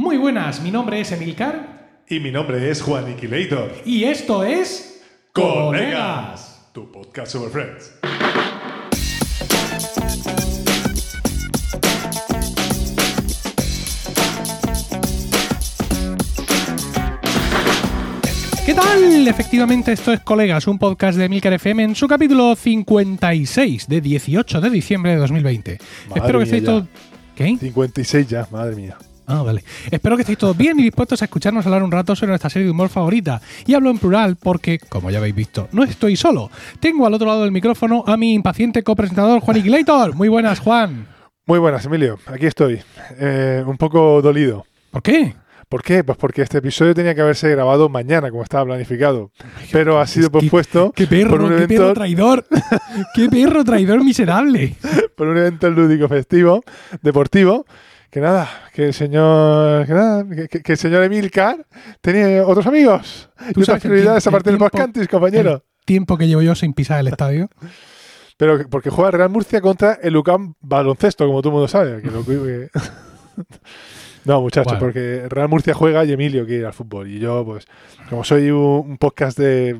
Muy buenas, mi nombre es Emilcar Y mi nombre es Juan Iquilator. y esto es Colegas, tu podcast sobre Friends. ¿Qué tal? Efectivamente, esto es Colegas, un podcast de Emilcar FM en su capítulo 56 de 18 de diciembre de 2020. Madre Espero que estéis todos... ¿Qué? 56 ya, madre mía. Ah, vale. Espero que estéis todos bien y dispuestos a escucharnos hablar un rato sobre nuestra serie de humor favorita. Y hablo en plural porque, como ya habéis visto, no estoy solo. Tengo al otro lado del micrófono a mi impaciente copresentador Juan Iquilator. Muy buenas, Juan. Muy buenas, Emilio. Aquí estoy. Eh, un poco dolido. ¿Por qué? ¿Por qué? Pues porque este episodio tenía que haberse grabado mañana, como estaba planificado. Pero ha sido pospuesto ¡Qué perro, por un qué evento, perro traidor! ¡Qué perro traidor miserable! por un evento lúdico festivo, deportivo. Que nada, que el señor, que nada, que, el señor Emilcar tenía otros amigos y otras prioridades aparte el del Postcantis, compañero. Tiempo que llevo yo sin pisar el estadio. Pero que- porque juega Real Murcia contra el UCAM baloncesto, como todo el mundo sabe. Que lo que- no, muchachos, Bueno. porque Real Murcia juega y Emilio quiere ir al fútbol. Y yo, pues, como soy un, un podcast de,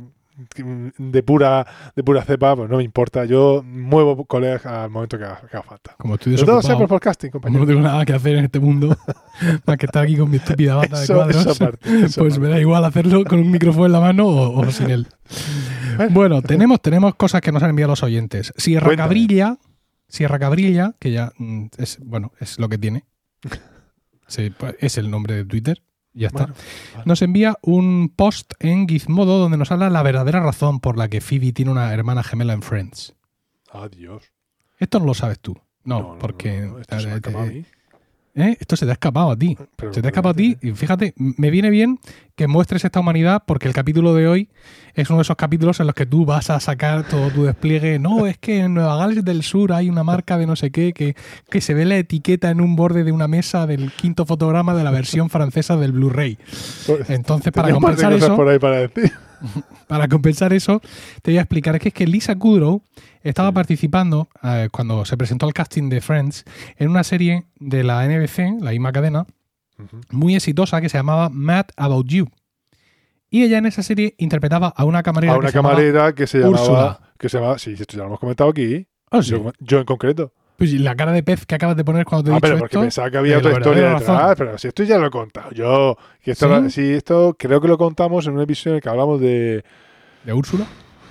de pura de pura cepa, pues no me importa. Yo muevo colegas al momento que haga, que haga falta. Como estoy Pero todo sea por desocupado, podcasting, compañero. no tengo nada que hacer en este mundo más que estar aquí con mi estúpida bata de cuadros, eso aparte. eso pues me da igual hacerlo con un micrófono en la mano o, o sin él. Bueno. Bueno, tenemos, tenemos cosas que nos han enviado los oyentes. Sierra Cuéntame. Cabrilla, Sierra Cabrilla, que ya mm, es, bueno, es lo que tiene. Sí, pues, es el nombre de Twitter. Ya está. Bueno, vale. Nos envía un post en Gizmodo donde nos habla la verdadera razón por la que Phoebe tiene una hermana gemela en Friends. Adiós. Esto no lo sabes tú. No, porque. no, no, esto se me ha acabado a mí. ¿Eh? Esto se te ha escapado a ti. Pero- Se te ha escapado a ti y fíjate, me viene bien que muestres esta humanidad porque el capítulo de hoy es uno de esos capítulos en los que tú vas a sacar todo tu despliegue. No, es que en Nueva Gales del Sur hay una marca de no sé qué que, que se ve la etiqueta en un borde de una mesa del quinto fotograma de la versión francesa del Blu-ray. Pues, Entonces, para compensar eso, por ahí para para compensar eso, te voy a explicar que es que Lisa Kudrow estaba participando eh, cuando se presentó al casting de Friends en una serie de la NBC, la misma cadena, muy exitosa que se llamaba Mad About You. Y ella en esa serie interpretaba a una camarera. a que una se llamaba- camarera que se llamaba. Úrsula. Que se llamaba. Sí, esto ya lo hemos comentado aquí. Ah, sí. Yo, yo en concreto. Pues la cara de pez que acabas de poner cuando te he Ah, dicho pero porque esto. pensaba que había otra historia verdadera detrás. razón. Pero si esto ya lo he contado yo. Que esto, sí, esto creo que lo contamos en un episodio en el que hablamos de. ¿De Úrsula?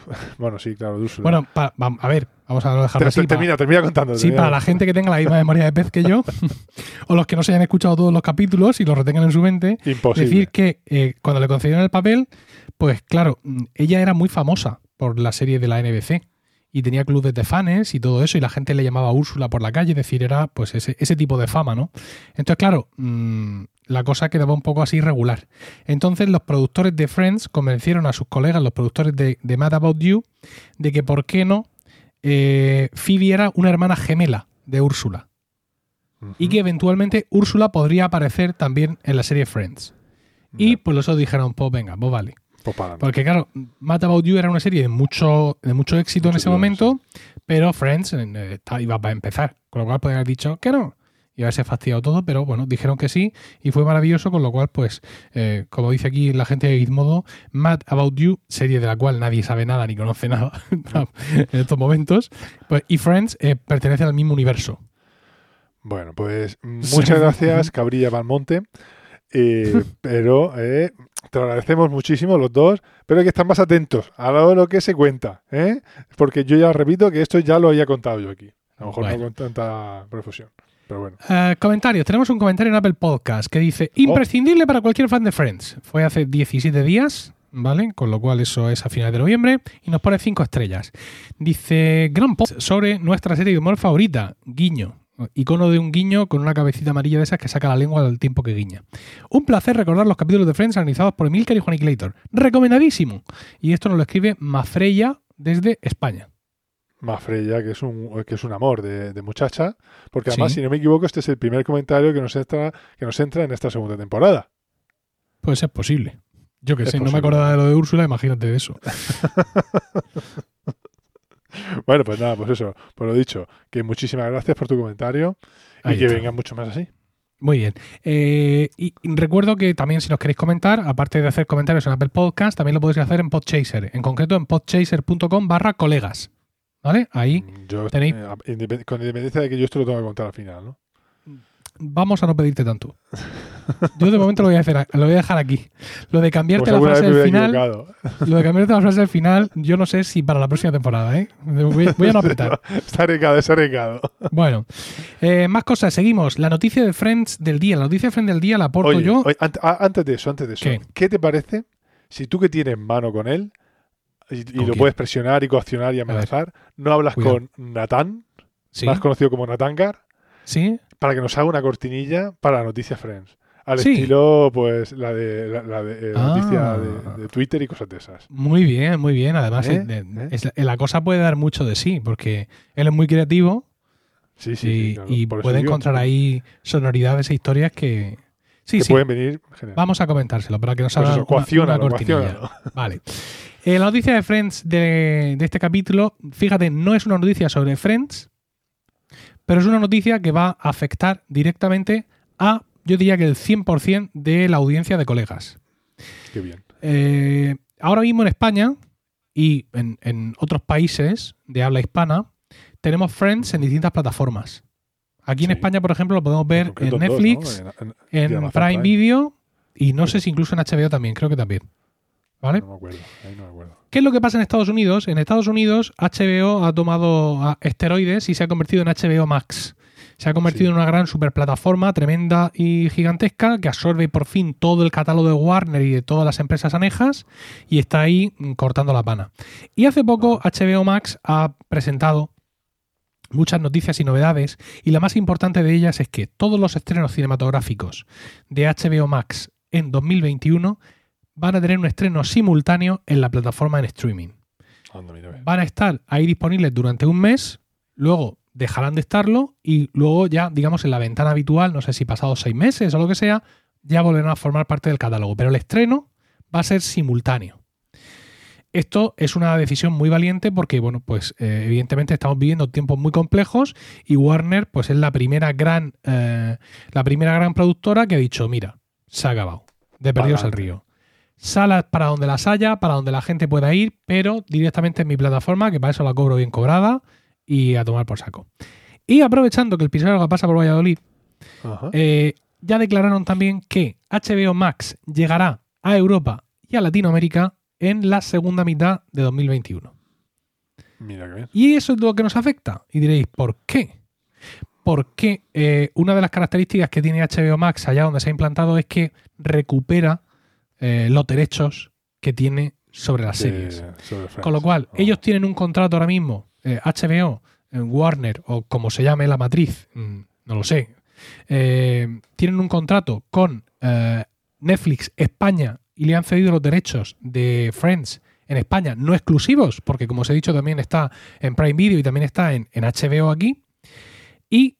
Bueno, sí, claro, Úrsula. Bueno, pa- va- a ver, vamos a dejarlo así. te- termina, termina contando. Sí, para la gente que tenga la misma memoria de pez que yo, o los que no se hayan escuchado todos los capítulos y los retengan en su mente, Imposible. decir que eh, cuando le concedieron el papel, pues claro, mm, ella era muy famosa por la serie de la NBC y tenía clubes de fans y todo eso y la gente le llamaba Úrsula por la calle, es decir, era pues ese, ese tipo de fama, ¿no? Entonces, claro, mm, la cosa quedaba un poco así irregular. Entonces los productores de Friends convencieron a sus colegas, los productores de, de Mad About You, de que por qué no eh, Phoebe era una hermana gemela de Úrsula y que eventualmente Úrsula podría aparecer también en la serie Friends. Y Ya, por eso dijeron, pues venga, pues vale. pues. Porque claro, Mad About You era una serie de mucho, de mucho éxito en ese momento, pero Friends eh, iba a empezar. Con lo cual podrían haber dicho que no. Y haberse fastidiado todo, pero bueno, dijeron que sí y fue maravilloso, con lo cual, pues, eh, como dice aquí la gente de Gizmodo, Mad About You, serie de la cual nadie sabe nada ni conoce nada en estos momentos, pues, y Friends eh, pertenece al mismo universo. Bueno, pues Sí. muchas gracias, Cabrilla Valmonte. Eh, pero eh, te lo agradecemos muchísimo los dos, pero hay que estar más atentos a lo, lo que se cuenta, ¿eh? porque yo ya repito que esto ya lo había contado yo aquí. A lo mejor Bueno. no con tanta profusión. Pero bueno, Eh, comentarios. Tenemos un comentario en Apple Podcast que dice: imprescindible para cualquier fan de Friends. Fue hace 17 días, ¿vale? Con lo cual eso es a finales de noviembre. Y nos pone 5 estrellas. Dice: Gran post sobre nuestra serie de humor favorita, Guiño. Icono de un guiño con una cabecita amarilla de esas que saca la lengua al tiempo que guiña. Un placer recordar los capítulos de Friends analizados por Emilcar y Juan Claytor. Recomendadísimo. Y esto nos lo escribe Mafreya desde España. Mafreya, que es un, que es un amor de, de muchacha, porque además, Sí. si no me equivoco, este es el primer comentario que nos entra, que nos entra en esta segunda temporada. Pues es posible. Yo que Es sé, no me acordaba de lo de Úrsula, imagínate de eso. Bueno, pues nada, pues eso, por lo dicho, que muchísimas gracias por tu comentario y que vengan mucho más así. Muy bien. Eh, y y recuerdo que también si nos queréis comentar, aparte de hacer comentarios en Apple Podcast, también lo podéis hacer en Podchaser, en concreto en podchaser.com barra colegas. ¿Vale? Ahí Yo, Tenéis- eh, con independencia de que yo esto lo tengo que contar al final, ¿no? vamos a no pedirte tanto. Yo de momento lo voy a, hacer, lo voy a dejar aquí. Lo de cambiarte Pues la frase del final, equivocado. lo de cambiarte la frase del final, yo no sé si para la próxima temporada, ¿eh? Voy, voy a no apretar. Está recado, está recado. Bueno, eh, más cosas, seguimos. La noticia de Friends del día. La noticia de Friends del día la aporto Oye, yo. oye, antes de eso, antes de eso, ¿Qué? ¿qué, te parece si tú que tienes mano con él y, y ¿Con lo quién? puedes presionar y coaccionar y amenazar, no hablas Cuidado. con Natán, Sí, más conocido como Natangar, sí, para que nos haga una cortinilla para la noticia Friends? Al Sí. estilo, pues, la de la, la de, eh, Ah. noticia de, de Twitter y cosas de esas. muy bien, muy bien. Además, ¿Eh? eh, es- la cosa puede dar mucho de sí, porque él es muy creativo Sí, sí, y, claro, puede digo encontrar ahí sonoridades e historias que. Sí, que sí. pueden venir. genial. Vamos a comentárselo para que nos Pues haga eso, una- una cortinilla. Vale. Eh, la noticia de Friends de, de este capítulo, fíjate, no es una noticia sobre Friends, pero es una noticia que va a afectar directamente a, yo diría que el 100% de la audiencia de colegas. Qué bien. Eh, ahora mismo en España y en, en otros países de habla hispana, tenemos Friends en distintas plataformas. Aquí en Sí. España, por ejemplo, lo podemos ver en concreto dos, ¿no? Netflix, En- Prime Video y no sé si incluso en HBO también, creo que también. ¿Vale? No me acuerdo, ahí no me acuerdo. ¿Qué es lo que pasa en Estados Unidos? En Estados Unidos HBO ha tomado ah, esteroides y se ha convertido en HBO Max. Se ha convertido Sí. en una gran superplataforma tremenda y gigantesca que absorbe por fin todo el catálogo de Warner y de todas las empresas anejas y está ahí mm, cortando la pana. Y hace poco HBO Max ha presentado muchas noticias y novedades y la más importante de ellas es que todos los estrenos cinematográficos de HBO Max en 2021 van a tener un estreno simultáneo en la plataforma en streaming. Van a estar ahí disponibles durante un mes, luego dejarán de estarlo y luego ya, digamos, en la ventana habitual, no sé si pasados seis meses o lo que sea, ya volverán a formar parte del catálogo. Pero el estreno va a ser simultáneo. Esto es una decisión muy valiente porque, bueno, pues eh, evidentemente estamos viviendo tiempos muy complejos y Warner, pues es la primera gran, eh, la primera gran productora que ha dicho, mira, se ha acabado, de perdidos Pa'lante. río. Salas para donde las haya, para donde la gente pueda ir, pero directamente en mi plataforma, que para eso la cobro bien cobrada, y a tomar por saco. Y aprovechando que el Pizarro pasa por Valladolid, eh, ya declararon también que HBO Max llegará a Europa y a Latinoamérica en la segunda mitad de 2021. Mira que bien. Y eso es lo que nos afecta. Y diréis, ¿por qué? Porque eh, una de las características que tiene HBO Max allá donde se ha implantado es que recupera eh, los derechos que tiene sobre las series. sobre. Con lo cual, Oh. ellos tienen un contrato ahora mismo, eh, HBO, eh, Warner o como se llame la matriz, mm, no lo sé, eh, tienen un contrato con eh, Netflix España y le han cedido los derechos de Friends en España, no exclusivos, porque como os he dicho también está en Prime Video y también está en, en HBO aquí. Y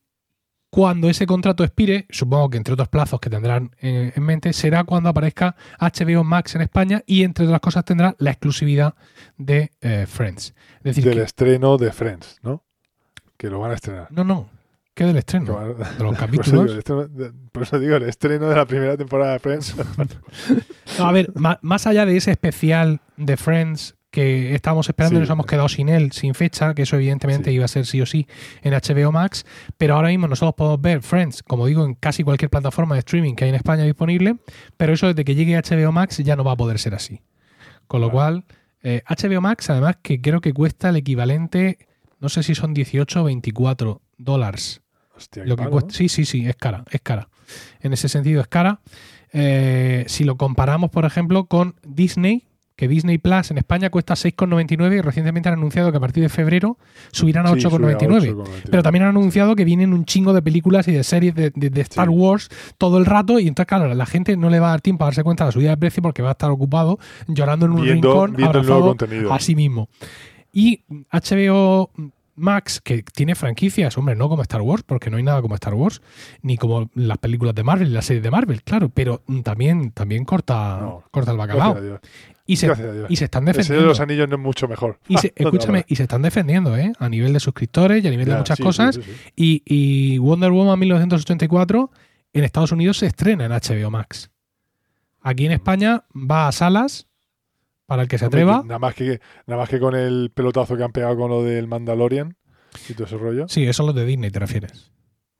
cuando ese contrato expire, supongo que entre otros plazos que tendrán eh, en mente, será cuando aparezca HBO Max en España y entre otras cosas tendrá la exclusividad de eh, Friends. Es decir, Del que- estreno de Friends, ¿no? Que lo van a estrenar. no, no, que del estreno, van de los Por eso, digo, capítulos. el estreno de- por eso digo, el estreno de la primera temporada de Friends. No, a ver, más allá de ese especial de Friends que estábamos esperando y nos hemos quedado sin él, sin fecha, que eso evidentemente Sí. iba a ser sí o sí en HBO Max, pero ahora mismo nosotros podemos ver Friends, como digo, en casi cualquier plataforma de streaming que hay en España disponible, pero eso desde que llegue HBO Max ya no va a poder ser así. Con lo cual, eh, HBO Max, además, que creo que cuesta el equivalente, no sé si son 18 o 24 dólares. Hostia, Lo que cuesta- sí, sí, sí, es cara, es cara. En ese sentido es cara. Eh, si lo comparamos, por ejemplo, con Disney, que Disney Plus en España cuesta 6,99 y recientemente han anunciado que a partir de febrero subirán a Sí, sube a 8,99. 8,99. Pero también han anunciado que vienen un chingo de películas y de series de, de- de Star Sí. Wars todo el rato y entonces, claro, la gente no le va a dar tiempo a darse cuenta de la subida de precio porque va a estar ocupado llorando en un Viendo- rincón viendo el nuevo abrazado contenido. a sí mismo. Y HBO Max, que tiene franquicias, hombre, no como Star Wars, porque no hay nada como Star Wars, ni como las películas de Marvel las series de Marvel, claro, pero también, también corta, No, corta el bacalao. Y se, y se están El Señor de defendiendo. los Anillos no es mucho mejor. Y se- escúchame, y se están defendiendo, ¿eh? A nivel de suscriptores y a nivel de muchas sí, cosas. sí, sí, sí. Y, y Wonder Woman 1984 en Estados Unidos se estrena en HBO Max. Aquí en España va a salas para el que se atreva. Nada más, que, nada más que con el pelotazo que han pegado con lo del Mandalorian y todo ese rollo. Sí, eso es lo de Disney, te refieres.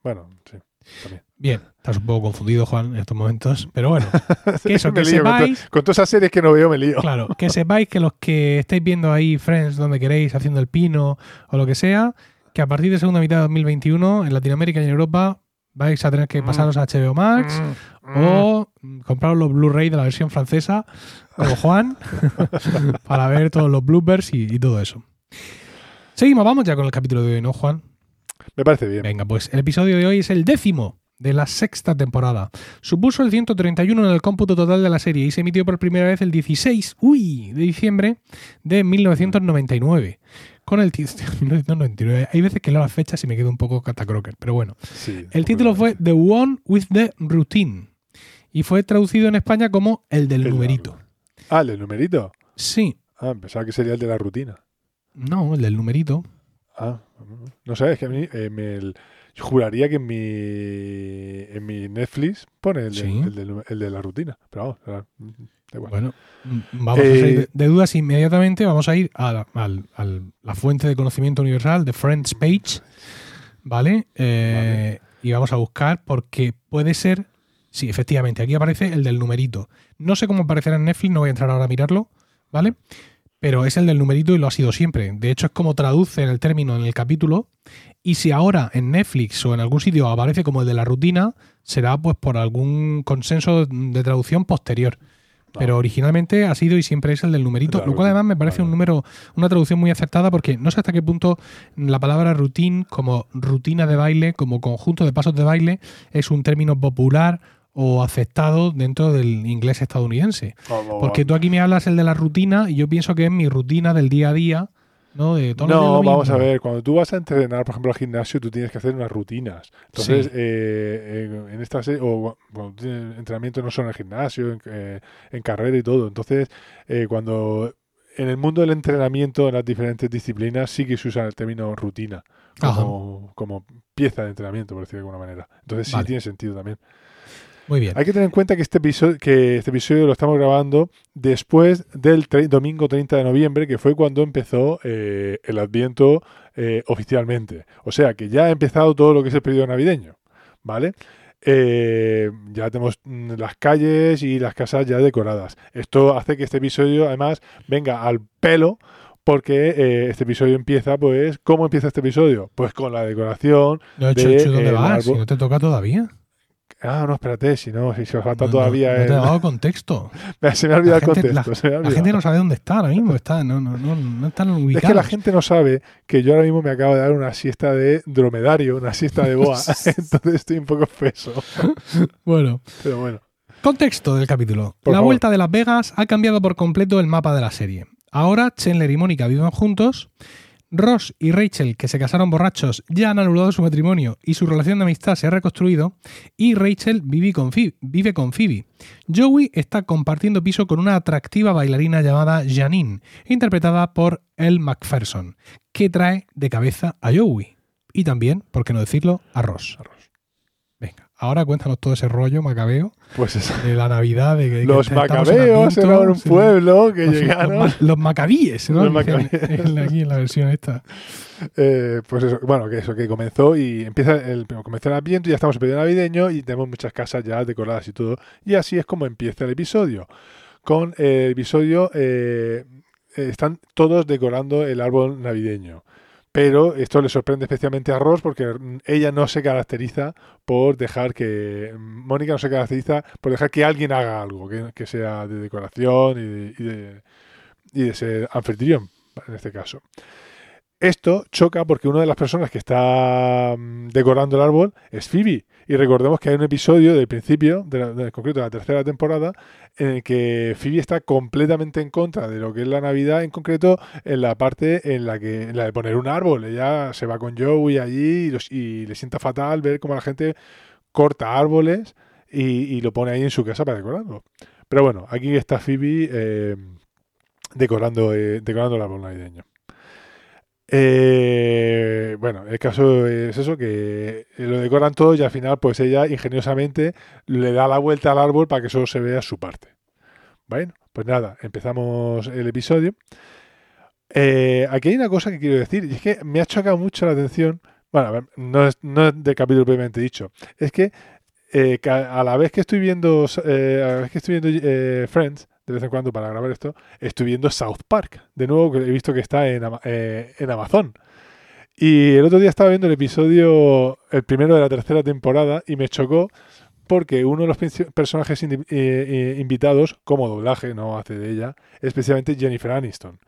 Bueno, sí. También. Bien, estás un poco confundido, Juan, en estos momentos. Pero bueno, que eso, que lío, con, to- sepáis, con todas esas series que no veo, me lío. claro, que sepáis que los que estáis viendo ahí Friends donde queréis, haciendo el pino o lo que sea, que a partir de segunda mitad de 2021 en Latinoamérica y en Europa vais a tener que Mm. pasaros a HBO Max Mm, o mm, compraros los Blu-ray de la versión francesa como Juan para ver todos los bloopers y, y todo eso. Seguimos, vamos ya con el capítulo de hoy, ¿no, Juan? Me parece bien. Venga, pues el episodio de hoy es el décimo de la sexta temporada. Supuso el 131 en el cómputo total de la serie y se emitió por primera vez el 16 uy, de diciembre de 1999. Con el título 1999. Hay veces que leo las fechas y me quedo un poco catacroker, pero bueno. Sí, El título fue The One with the Routine y fue traducido en España como El del El numerito. Ah, el del numerito. Sí, Ah, pensaba que sería el de la rutina. no, el del numerito. Ah, no sé, es que a mí eh, me el- yo juraría que en mi, en mi Netflix pone el, de, Sí. el, de la rutina. Pero vamos, igual. Bueno, mm, vamos a Eh, salir de, de dudas inmediatamente. Vamos a ir a la, fuente de conocimiento universal de Friends Page, ¿vale? Eh, Y vamos a buscar porque puede ser. Sí, efectivamente, aquí aparece el del numerito. No sé cómo aparecerá en Netflix, no voy a entrar ahora a mirarlo, ¿vale? Pero es el del numerito y lo ha sido siempre. De hecho, es como traduce el término en el capítulo. Y si ahora en Netflix o en algún sitio aparece como el de la rutina, será pues por algún consenso de traducción posterior. Pero originalmente ha sido y siempre es el del numerito, La lo cual además me parece un número, una traducción muy acertada porque no sé hasta qué punto la palabra routine como rutina de baile, como conjunto de pasos de baile, es un término popular o aceptado dentro del inglés estadounidense. Porque tú aquí me hablas el de la rutina y yo pienso que es mi rutina del día a día, ¿no? De No, vamos a ver, cuando tú vas a entrenar, por ejemplo, al gimnasio, tú tienes que hacer unas rutinas. Entonces, Sí. eh, en, esta serie, o cuando tienes entrenamiento no solo en el gimnasio, en, eh, en carrera y todo. Entonces, eh, cuando en el mundo del entrenamiento, en las diferentes disciplinas, sí que se usa el término rutina como, como pieza de entrenamiento, por decirlo de alguna manera. Entonces, sí Vale. tiene sentido también. Muy bien. Hay que tener en cuenta que este episodio, que este episodio lo estamos grabando después del domingo 30 de noviembre, que fue cuando empezó eh, el Adviento eh, oficialmente. O sea que ya ha empezado todo lo que es el periodo navideño, ¿vale? Eh, ya tenemos mm, las calles y las casas ya decoradas. Esto hace que este episodio, además, venga al pelo. Porque eh, este episodio empieza, pues, ¿cómo empieza este episodio? Pues con la decoración. No, de, Chuchu, ¿dónde eh, vas? Si no te toca todavía. Ah, no, espérate, si no, si se os falta No, todavía no, no te he dado contexto. Se me ha olvidado el La contexto. se me ha La gente no sabe dónde está ahora mismo. Está, no, no, no, no están ubicados. Es que la gente no sabe que yo ahora mismo me acabo de dar una siesta de dromedario, una siesta de boa. Entonces estoy un poco espeso. Bueno, Pero bueno. contexto del capítulo. Por la favor. vuelta de Las Vegas ha cambiado por completo el mapa de la serie. Ahora Chandler y Mónica viven juntos. Ross y Rachel, que se casaron borrachos, ya han anulado su matrimonio y su relación de amistad se ha reconstruido. Y Rachel vive con, Phoebe, vive con Phoebe. Joey está compartiendo piso con una atractiva bailarina llamada Janine, interpretada por Elle Macpherson, que trae de cabeza a Joey. Y también, por qué no decirlo, a Ross. Venga, ahora cuéntanos todo ese rollo macabeo Pues eso. de la Navidad. De que, que Los en macabeos Adviento, eran un pueblo que Los- llegaron. Los, los macabíes, ¿no? Los macabíes. en aquí en la versión esta. Eh, pues eso, bueno, que eso, que comenzó y empieza el, comenzó el ambiente, ya estamos en periodo navideño y tenemos muchas casas ya decoradas y todo. Y así es como empieza el episodio. Con el episodio eh, están todos decorando el árbol navideño. Pero esto le sorprende especialmente a Ross porque ella no se caracteriza por dejar que. Mónica no se caracteriza por dejar que alguien haga algo, que, que sea de decoración y de, y de, y de ser anfitrión, en este caso. Esto choca porque una de las personas que está mm, decorando el árbol es Phoebe. Y recordemos que hay un episodio del principio, de la, concreto de la tercera temporada, en el que Phoebe está completamente en contra de lo que es la Navidad, en concreto en la parte en la que la de poner un árbol. Ella se va con Joey allí y, los- y le sienta fatal ver cómo la gente corta árboles y, y lo pone ahí en su casa para decorarlo. Pero bueno, aquí está Phoebe eh, decorando, eh, decorando el árbol navideño. Eh, bueno, el caso es eso, que lo decoran todo y al final pues ella ingeniosamente le da la vuelta al árbol para que solo se vea su parte. Bueno, pues nada, empezamos el episodio. Eh, aquí hay una cosa que quiero decir, y es que me ha chocado mucho la atención. Bueno, a ver, no es, no es de capítulo previamente dicho. Es que eh, a la vez que estoy viendo, eh, a la vez que estoy viendo Friends, de vez en cuando para grabar esto, estoy viendo South Park. De nuevo, he visto que está en, eh, en Amazon. Y el otro día estaba viendo el episodio, el primero de la tercera temporada, y me chocó porque uno de los personajes eh, eh, invitados, como doblaje, no hace de ella, es especialmente Jennifer Aniston.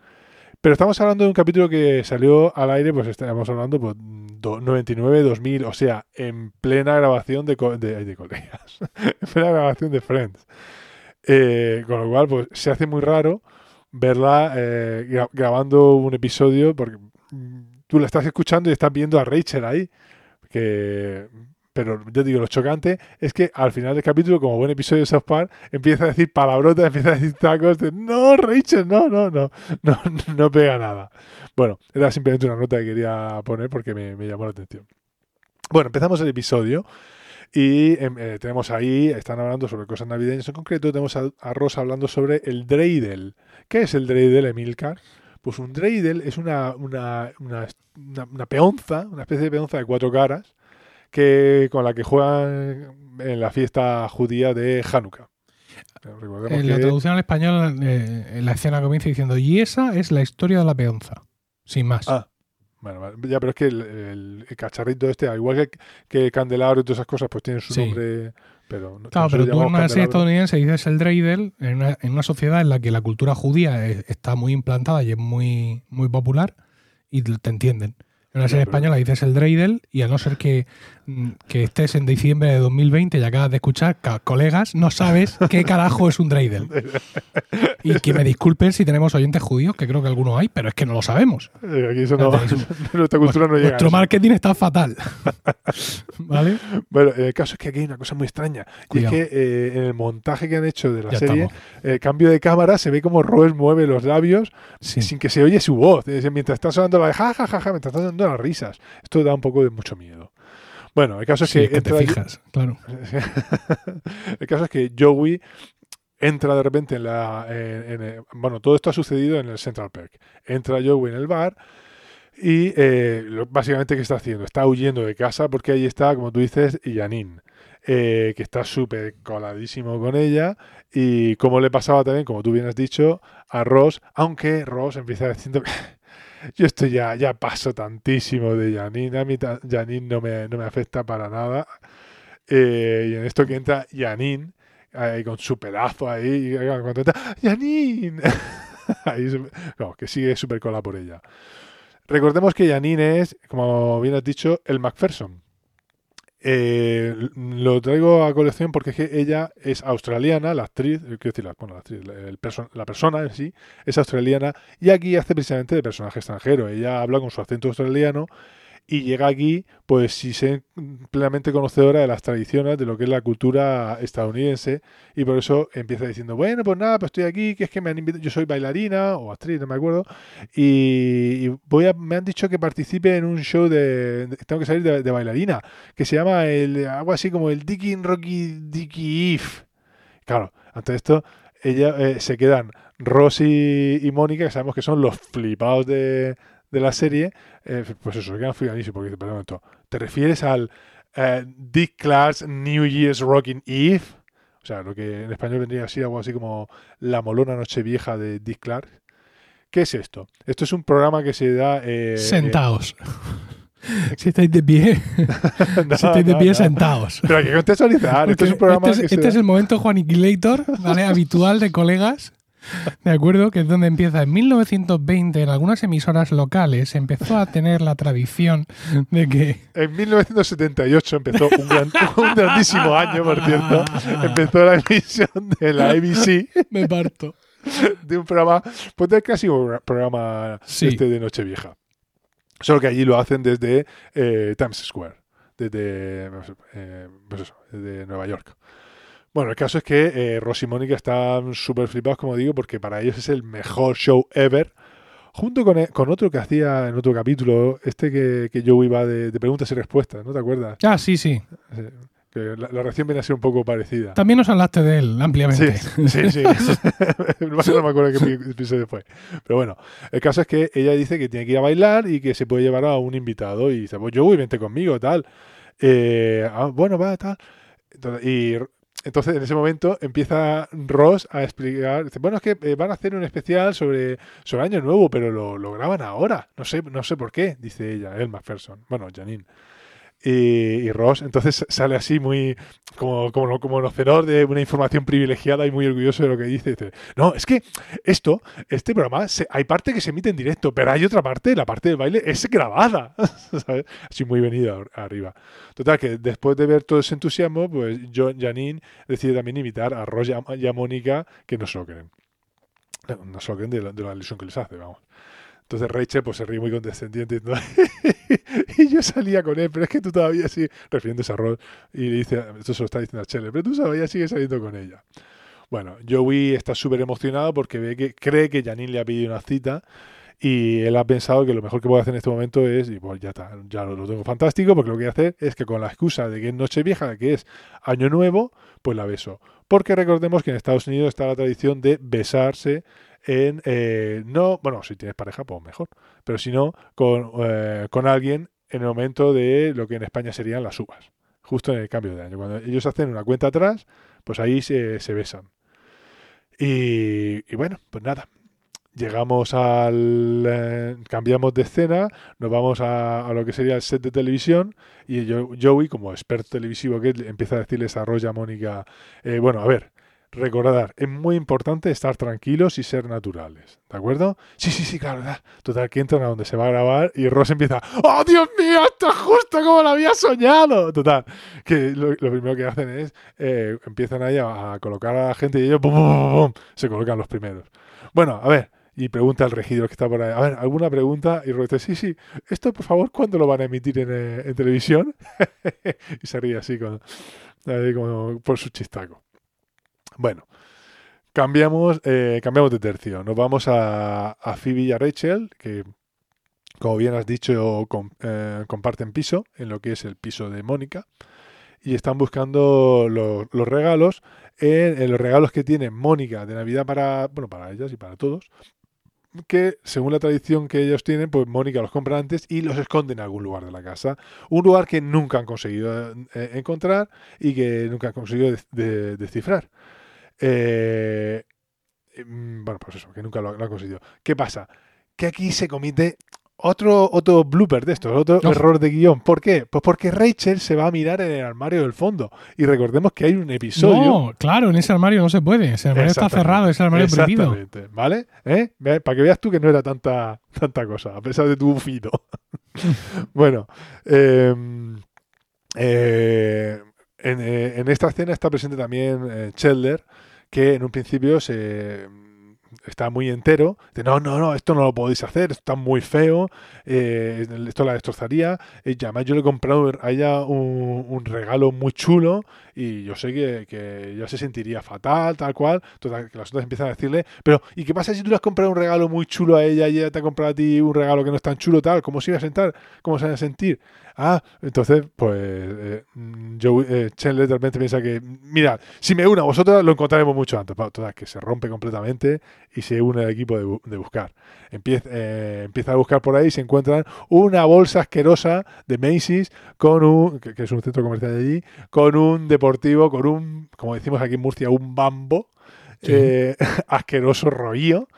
Pero estamos hablando de un capítulo que salió al aire, pues estamos hablando pues, do- 99-2000, o sea, en plena grabación de, de, de colegas, en plena grabación de Friends. Eh, con lo cual, pues se hace muy raro verla eh, gra- grabando un episodio porque mm, tú la estás escuchando y estás viendo a Rachel ahí. Que, pero yo digo, lo chocante es que al final del capítulo, como buen episodio de South Park, empieza a decir palabrotas, empieza a decir tacos no, Rachel, no, no, no, no, no pega nada. Bueno, era simplemente una nota que quería poner porque me llamó la atención. Bueno, empezamos el episodio y em, eh, tenemos ahí, están hablando sobre cosas navideñas en concreto, tenemos a, a Rosa hablando sobre el dreidel. ¿Qué es el dreidel, Emilcar? Pues un dreidel es una, una, una, peonza, una especie de peonza de cuatro caras, que con la que juegan en la fiesta judía de Hanukkah. Recordemos En la que- traducción al español, eh, la escena comienza diciendo, y esa es la historia de la peonza. Sin más. Ah, Bueno, ya, pero es que el, el- el cacharrito este, al igual que, que candelabro y todas esas cosas, pues tienen su Sí. nombre. Pero no- Claro, pero tú en una serie estadounidense dices el dreidel en una, en una sociedad en la que la cultura judía es- está muy implantada y es muy, muy popular y te entienden. En una serie española dices el dreidel y a no ser que, que estés en diciembre de 2020 y acabas de escuchar colegas, no sabes qué carajo es un dreidel. Y que me disculpen si tenemos oyentes judíos, que creo que algunos hay, pero es que no lo sabemos. Eh, Aquí eso no, Tenéis un- nuestra cultura no llega. a Nuestro marketing está fatal. ¿Vale? Bueno, el caso es que aquí hay una cosa muy extraña. Cuidado. Y es que eh, en el montaje que han hecho de la Ya serie, estamos. el cambio de cámara se ve como Rose mueve los labios Sí. sin que se oye su voz. Es decir, mientras está sonando la de ja, ja, ja, ja, mientras está sonando las risas. Esto da un poco de mucho miedo. Bueno, el caso es Sí, que, es que te allí- fijas, claro. el caso es que Joey entra de repente en la. en- en, bueno, todo esto ha sucedido en el Central Park. Entra Joey en el bar y eh, lo- básicamente, ¿qué está haciendo? Está huyendo de casa porque ahí está, como tú dices, Janine. eh, que está súper coladísimo con ella y como le pasaba también, como tú bien has dicho, a Ross, aunque Ross empieza diciendo yo estoy ya, ya paso tantísimo de Janine, a mí Janine no me, no me afecta para nada. Eh, y en esto que entra Janine, ahí con su pedazo ahí, y cuando entra, ¡Janine! ahí no, que sigue súper cola por ella. Recordemos que Janine es, como bien has dicho, el Macpherson. Eh, lo traigo a colección porque es que ella es australiana, la actriz, eh, quiero decir, la, bueno, la, actriz, el perso- la persona en sí es australiana y aquí hace precisamente de personaje extranjero. Ella habla con su acento australiano y llega aquí, pues si ser plenamente conocedora de las tradiciones de lo que es la cultura estadounidense y por eso empieza diciendo, bueno, pues nada, pues estoy aquí, que es que me han invitado, yo soy bailarina o actriz, no me acuerdo, y, voy a, me han dicho que participe en un show de, tengo que salir de, bailarina, que se llama el, algo así como el Dicky Rocky Dicky If. Claro, ante esto, ella eh, se quedan Rosy y Mónica, que sabemos que son los flipados de, de la serie, eh, pues eso, quedan flipadísimos porque dicen, perdón, momento, ¿te refieres al eh, Dick Clark's New Year's Rocking Eve? O sea, lo que en español vendría así, algo así como La Molona Nochevieja de Dick Clark. ¿Qué es esto? Esto es un programa que se da... eh, Sentaos. si estáis de pie, no, si estáis de pie, no. sentaos. Pero hay que contextualizar. Este es un programa este es, que se este es da- el momento Juan ¿vale? Habitual de colegas. ¿De acuerdo? Que es donde empieza. En 1920, en algunas emisoras locales, empezó a tener la tradición de que. En 1978 empezó un, gran- un grandísimo año, por cierto. Empezó la emisión de la ABC Me parto. de un programa, pues de casi un programa Sí. este de Nochevieja. Solo que allí lo hacen desde eh, Times Square, desde, eh, pues eso, desde Nueva York. Bueno, el caso es que eh, Ross y Mónica están súper flipados, como digo, porque para ellos es el mejor show ever, junto con, e- con otro que hacía en otro capítulo, este que, que Joey va de, de preguntas y respuestas, ¿no te acuerdas? Ah, sí, sí. Eh, Que la, la reacción viene a ser un poco parecida. También nos hablaste de él ampliamente. Sí, sí, sí. no me acuerdo qué episodio fue. Pero bueno, el caso es que ella dice que tiene que ir a bailar y que se puede llevar a un invitado. Y dice, pues yo voy, vente conmigo, tal. Eh, ah, bueno, va, tal. Entonces, y entonces en ese momento empieza Ross a explicar. Dice, bueno, es que eh, van a hacer un especial sobre, sobre Año Nuevo, pero lo, graban ahora. No sé, no sé por qué, dice ella, el McPherson. Bueno, Janine. Y, y Ross entonces sale así muy como, como, como conocedor de una información privilegiada y muy orgulloso de lo que dice. Dice, no, es que esto, este programa, se- hay parte que se emite en directo, pero hay otra parte, la parte del baile es grabada. ¿sabes? Así muy venido a- arriba. Total, que después de ver todo ese entusiasmo, pues John Janine decide también invitar a Ross y a, a Mónica que no se lo creen. No, se lo creen de la, de la ilusión que les hace, vamos. Entonces Rachel pues se ríe muy condescendiente y yo salía con él, pero es que tú todavía sí, refiriéndose a Ross, y le dice, esto se lo está diciendo a Chele, pero tú todavía sigues saliendo con ella. Bueno, Joey está súper emocionado porque ve que cree que Janine le ha pedido una cita y él ha pensado que lo mejor que puede hacer en este momento es, y pues ya está, ya lo, tengo fantástico, porque lo que voy a hacer es que con la excusa de que es Nochevieja, que es Año Nuevo, pues la beso. Porque recordemos que en Estados Unidos está la tradición de besarse en, eh, no, bueno, si tienes pareja, pues mejor, pero si no, con, eh, con alguien en el momento de lo que en España serían las uvas, justo en el cambio de año. Cuando ellos hacen una cuenta atrás, pues ahí se, se besan. Y, y bueno, pues nada, llegamos al. eh, cambiamos de escena, nos vamos a, a lo que sería el set de televisión. Y Joey, como experto televisivo que empieza a decirles a Roy y a Mónica: eh, Bueno, a ver, recordar, es muy importante estar tranquilos y ser naturales. ¿De acuerdo? Sí, sí, sí, claro. Total, que entran a donde se va a grabar y Ross empieza: ¡Oh, Dios mío! Esto es justo como lo había soñado. Total, que lo, primero que hacen es eh, empiezan ahí a, colocar a la gente y ellos ¡pum, pum, pum, se colocan los primeros. Bueno, a ver, y pregunta al regidor que está por ahí, a ver, ¿alguna pregunta? Y Roy dice, sí, sí, esto por favor, ¿cuándo lo van a emitir en, eh, televisión? y se ríe así con, ahí como por su chistaco. Bueno, cambiamos, eh, cambiamos de tercio. Nos vamos a, a Phoebe y a Rachel, que como bien has dicho, eh, comparten piso en lo que es el piso de Mónica. Y están buscando lo- los regalos en, los regalos que tiene Mónica de Navidad para, bueno, para ellas y para todos. Que según la tradición que ellos tienen, pues Mónica los compra antes y los esconde en algún lugar de la casa. Un lugar que nunca han conseguido eh, encontrar y que nunca han conseguido de- de- descifrar. Eh, mm, bueno, pues eso, que nunca lo, lo han conseguido. ¿Qué pasa? Que aquí se comete otro, otro blooper de estos, otro No. error de guion. ¿Por qué? Pues porque Rachel se va a mirar en el armario del fondo. Y recordemos que hay un episodio. No, claro, en ese armario no se puede. Ese armario está cerrado, ese armario prohibido. Exactamente, ¿vale? ¿Eh? Para que veas tú que no era tanta, tanta cosa, a pesar de tu bufido. bueno, eh, eh, en, eh, en esta escena está presente también eh, Chandler, que en un principio se está muy entero. De, no, no, no, esto no lo podéis hacer, está muy feo, eh, esto la destrozaría. Y además yo le he comprado a un, un regalo muy chulo y yo sé que, que ella se sentiría fatal, tal cual. Total, que las otras empiezan a decirle, pero ¿y qué pasa si tú le has comprado un regalo muy chulo a ella y ella te ha comprado a ti un regalo que no es tan chulo, tal? ¿Cómo se iba a sentar? ¿Cómo se va a sentir? Ah, entonces, pues eh, mm, yo, eh, de piensa que, mira, si me une a vosotras lo encontraremos mucho antes. Total, que se rompe completamente y se une al equipo de, de buscar. Empieza, eh, empieza a buscar por ahí y se encuentran una bolsa asquerosa de Macy's con un, que, es un centro comercial de allí, con un deportivo, con un, como decimos aquí en Murcia, un bambo Sí. eh, asqueroso roío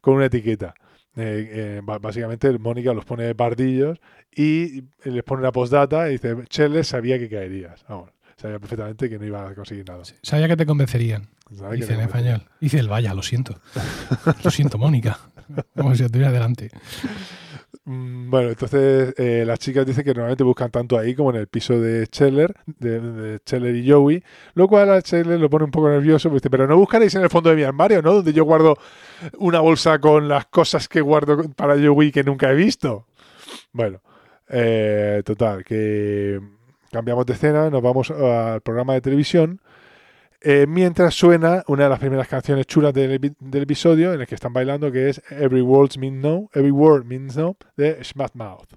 con una etiqueta. Eh, eh, básicamente Mónica los pone de pardillos y les pone una postdata y dice, Cheles sabía que caerías. Vamos, sabía perfectamente que no iba a conseguir nada. Sabía que te convencerían. Sabía Dice en español. Dice el vaya, lo siento. Lo siento, Mónica. Como si estuviera delante. Mm, Bueno, entonces eh, las chicas dicen que normalmente buscan tanto ahí como en el piso de Scheller, de, de Scheller y Joey, lo cual a Scheller lo pone un poco nervioso, pues pero no buscaréis en el fondo de mi armario, ¿no? Donde yo guardo una bolsa con las cosas que guardo para Joey que nunca he visto. Bueno, eh, total, que cambiamos de escena, nos vamos al programa de televisión Eh, mientras suena una de las primeras canciones chulas del, del episodio en el que están bailando, que es Every Word Means No, Every Word Means No, de Smash Mouth.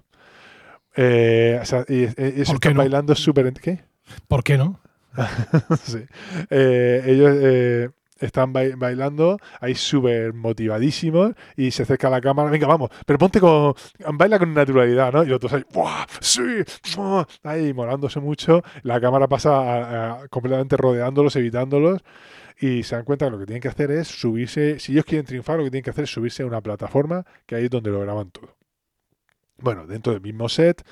Eh, o sea, y, eso ¿Por qué están no? bailando súper... ¿Qué? ¿Por qué no? sí. Eh, ellos eh, están bai- bailando ahí súper motivadísimos y se acerca a la cámara. Venga, vamos, pero ponte con. Baila con naturalidad, ¿no? Y los dos ahí, ¡buah! ¡Sí! Ahí morándose mucho. La cámara pasa completamente rodeándolos, evitándolos. Y se dan cuenta que lo que tienen que hacer es subirse. Si ellos quieren triunfar, lo que tienen que hacer es subirse a una plataforma que ahí es donde lo graban todo. Bueno, dentro del mismo set.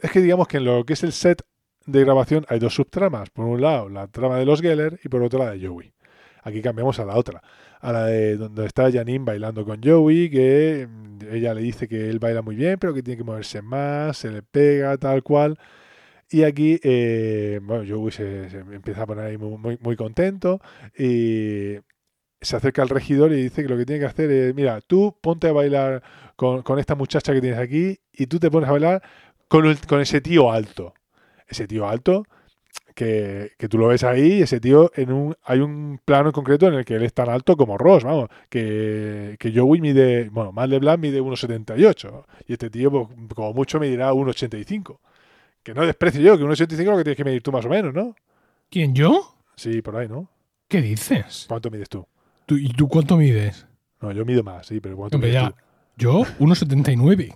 Es que digamos que en lo que es el set de grabación hay dos subtramas. Por un lado, la trama de los Geller y por otro la de Joey. Aquí cambiamos a la otra. A la de donde está Janine bailando con Joey, que mm, ella le dice que él baila muy bien, pero que tiene que moverse más, se le pega, tal cual. Y aquí, eh, bueno, Joey se, se empieza a poner ahí muy, muy, muy contento y se acerca al regidor y dice que lo que tiene que hacer es, mira, tú ponte a bailar con, con esta muchacha que tienes aquí y tú te pones a bailar con, el- con ese tío alto. Ese tío alto que, que tú lo ves ahí, ese tío, en un, hay un plano en concreto en el que él es tan alto como Ross, vamos, que, que Joey mide, bueno, Matt LeBlanc mide 1,78 y este tío pues, como mucho medirá 1,85. Que no desprecio yo, que 1,85 es lo que tienes que medir tú más o menos, ¿no? ¿Quién, yo? Sí, por ahí, ¿no? ¿Qué dices? ¿Cuánto mides tú? ¿Tú- ¿Y tú cuánto mides? No, yo mido más, sí, pero ¿cuánto Hombre, mides ya. tú? Yo, 1,79.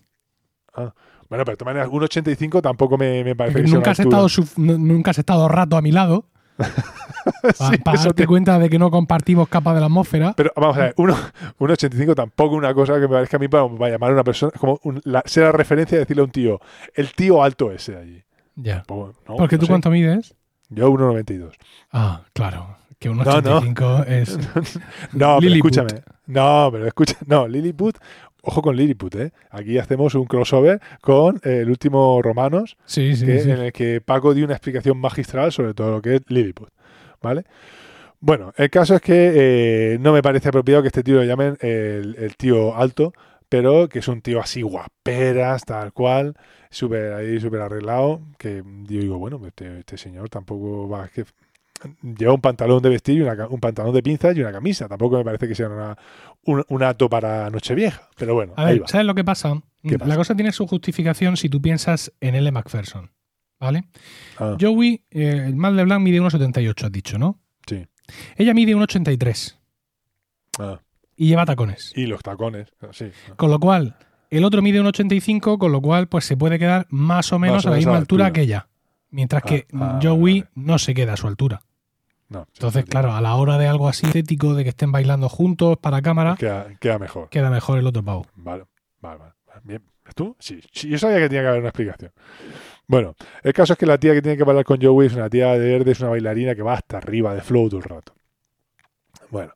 Bueno, pero de todas maneras, 1,85 tampoco me, me parece que Nunca has, estado nunca has estado rato a mi lado Sí, para darte te- cuenta de que no compartimos capa de la atmósfera. Pero vamos a ver, uno- 1,85 tampoco una cosa que me parezca a mí para, para llamar a una persona, como un- la, ser la referencia de decirle a un tío, el tío alto ese de allí. Ya. Pues, no, Porque no tú sé. cuánto mides? Yo 1,92. Ah, claro. Que no. 1,85 es. No, pero escúchame. No, pero escucha. No, Lilliput. Ojo con Lilliput, ¿eh? Aquí hacemos un crossover con eh, el último Romanos, Sí, sí, que- sí. en el que Paco dio una explicación magistral sobre todo lo que es Lilliput. ¿Vale? Bueno, el caso es que eh, no me parece apropiado que este tío lo llamen el, el tío alto, pero que es un tío así guaperas, tal cual, súper ahí, súper arreglado, que yo digo, bueno, este, este señor tampoco va, es que lleva un pantalón de vestir y una ca- un pantalón de pinzas y una camisa, tampoco me parece que sea una, un, un ato para Nochevieja, pero bueno, A ahí ver, va. ¿sabes lo que pasa? ¿Qué La pasa? cosa tiene su justificación si tú piensas en L. Macpherson. ¿Vale? Ah, Joey, eh, el Mal de Blanc mide 1,78, has dicho, ¿no? Sí. Ella mide 1,83 ah, y lleva tacones. y los tacones, sí. Con lo cual, el otro mide 1,85, con lo cual, pues se puede quedar más o menos Más a la misma altura, altura. que ella. Mientras que Ah, ah, Joey vale. no se queda a su altura. No, Entonces, claro, a la hora de algo así estético, de que estén bailando juntos para cámara, Queda, queda mejor. queda mejor el otro pavo. Vale, vale, vale. Bien. ¿Tú? Sí, sí, yo sabía que tenía que haber una explicación. Bueno, el caso es que la tía que tiene que bailar con Joey es una tía de verde, es una bailarina que va hasta arriba de flow todo el rato. Bueno,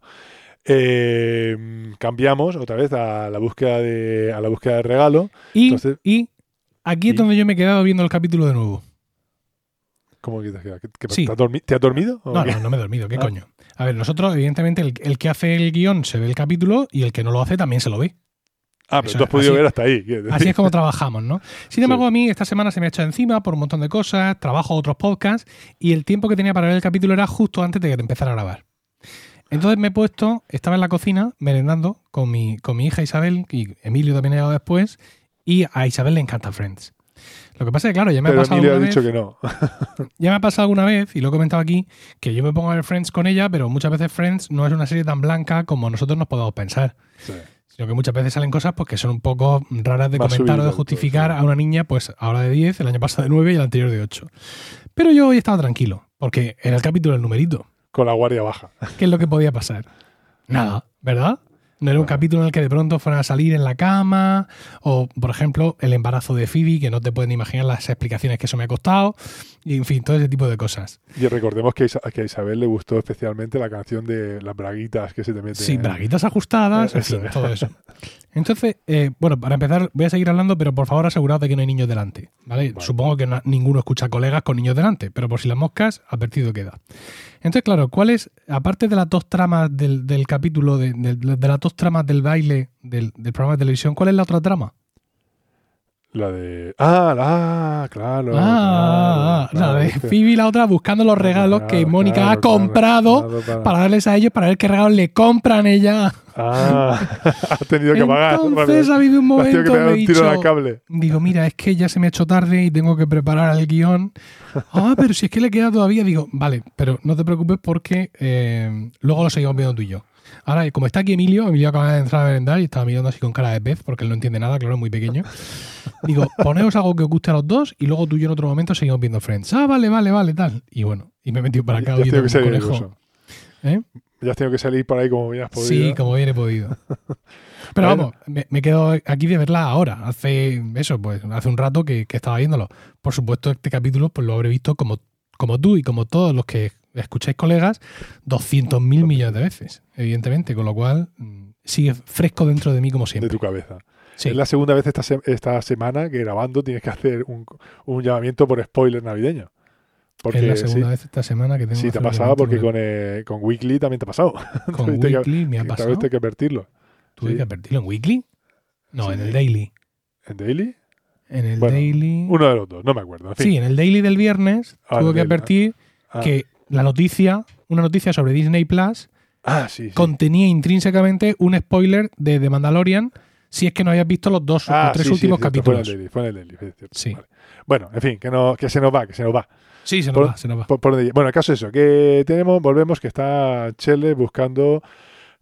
eh, cambiamos otra vez a la búsqueda de, a la búsqueda de regalo. Y, Entonces- y aquí es ¿Y? donde yo me he quedado viendo el capítulo de nuevo. ¿Cómo que te has quedado? ¿Qué- qué- Sí. ¿te, has dormi- te has dormido? ¿O No, no, no me he dormido, ¿qué Ah. coño? A ver, nosotros, evidentemente, el, el que hace el guion se ve el capítulo y el que no lo hace también se lo ve. Ah, pero Eso, tú has podido así- ver hasta ahí. Así es como trabajamos, ¿no? Sin Sí. embargo, a mí esta semana se me ha echado encima por un montón de cosas, trabajo otros podcasts y el tiempo que tenía para ver el capítulo era justo antes de que empezara a grabar. Entonces me he puesto, estaba en la cocina merendando con mi, con mi hija Isabel, y Emilio también ha llegado después, y a Isabel le encanta Friends. Lo que pasa es que, claro, ya me ha pasado Emilio ha alguna dicho vez, que no. ya me ha pasado alguna vez, y lo he comentado aquí, que yo me pongo a ver Friends con ella, pero muchas veces Friends no es una serie tan blanca como nosotros nos podemos pensar Sí. sino que muchas veces salen cosas pues, que son un poco raras de Más comentar o de justificar todo, sí. a una niña, pues ahora de 10, el año pasado de 9 y el anterior de 8. Pero yo hoy estaba tranquilo, porque era el capítulo del numerito. Con la guardia baja. ¿Qué es lo que podía pasar? Nada, ¿verdad? No era un capítulo en el que de pronto fueran a salir en la cama, o por ejemplo, el embarazo de Phoebe, que no te pueden imaginar las explicaciones que eso me ha costado, y en fin, todo ese tipo de cosas. Y recordemos que, a Isabel le gustó especialmente la canción de las braguitas que se te meten. Sí, braguitas ajustadas, en fin, todo eso. Entonces, eh, bueno, para empezar, voy a seguir hablando, pero por favor aseguraos de que no hay niños delante. ¿vale? Vale. Supongo que ninguno escucha colegas con niños delante, pero por si las moscas, advertido queda. Entonces, claro, ¿cuál es, aparte de las dos tramas del, del capítulo, de, de- de las dos tramas del baile del, del programa de televisión, cuál es la otra trama? La de. Ah, la, claro. Ah, claro, la de. Phoebe y la otra buscando los regalos que Mónica ha comprado para darles a ellos para ver qué regalos le compran ella. Ah, ha tenido que pagar. Entonces ha habido un momento que un tiro dicho, al cable. digo, mira, es que ya se me ha hecho tarde y tengo que preparar el guion. Ah, pero si es que le queda todavía, digo, vale, pero no te preocupes porque eh, luego lo seguimos viendo tú y yo. Ahora, como está aquí Emilio, Emilio acaba de entrar a merendar y estaba mirando así con cara de pez porque él no entiende nada, claro, es muy pequeño. Digo, poneos algo que os guste a los dos y luego tú y yo en otro momento seguimos viendo Friends. Ah, vale, vale, vale, tal. Y bueno, y me he metido para acá Ya has oyendo tenido que como salir conejo. ¿Eh? Ya has tenido que salir por ahí como bien has podido. Sí, como bien he podido. Pero vamos, me, me quedo aquí de verla ahora. Hace eso, pues hace un rato que, que estaba viéndolo. Por supuesto, este capítulo pues lo habré visto como, como tú y como todos los que escucháis colegas, 200.000 millones de veces, evidentemente. Con lo cual, mm, sigue fresco dentro de mí como de siempre. tu cabeza. Sí. Es la segunda vez esta, se- esta semana que grabando tienes que hacer un, un llamamiento por spoiler navideño. Porque es la sí, segunda vez esta semana que tengo sí, que te ha pasado porque con, eh, con Weekly también te ha pasado. con que- Weekly me ha pasado. tuviste que advertirlo. ¿Tuve sí. que advertirlo en Weekly? No, en el Daily. ¿En Daily? En el Bueno, Daily. Uno de los dos, no me acuerdo. En fin. Sí, en el Daily del viernes Ah, tuve que advertir Ah, que la noticia, una noticia sobre Disney Plus, ah, sí. sí. contenía intrínsecamente un spoiler de The Mandalorian si es que no habías visto los dos o Ah, tres sí, sí, últimos cierto, Fue el capítulos. Fue en el cierto, Sí. vale. Bueno, en fin, que, no, que se nos va, que se nos va. Sí, se nos Por- va, se nos va. Por- por donde- bueno, el caso es eso, que tenemos, volvemos que está Chele buscando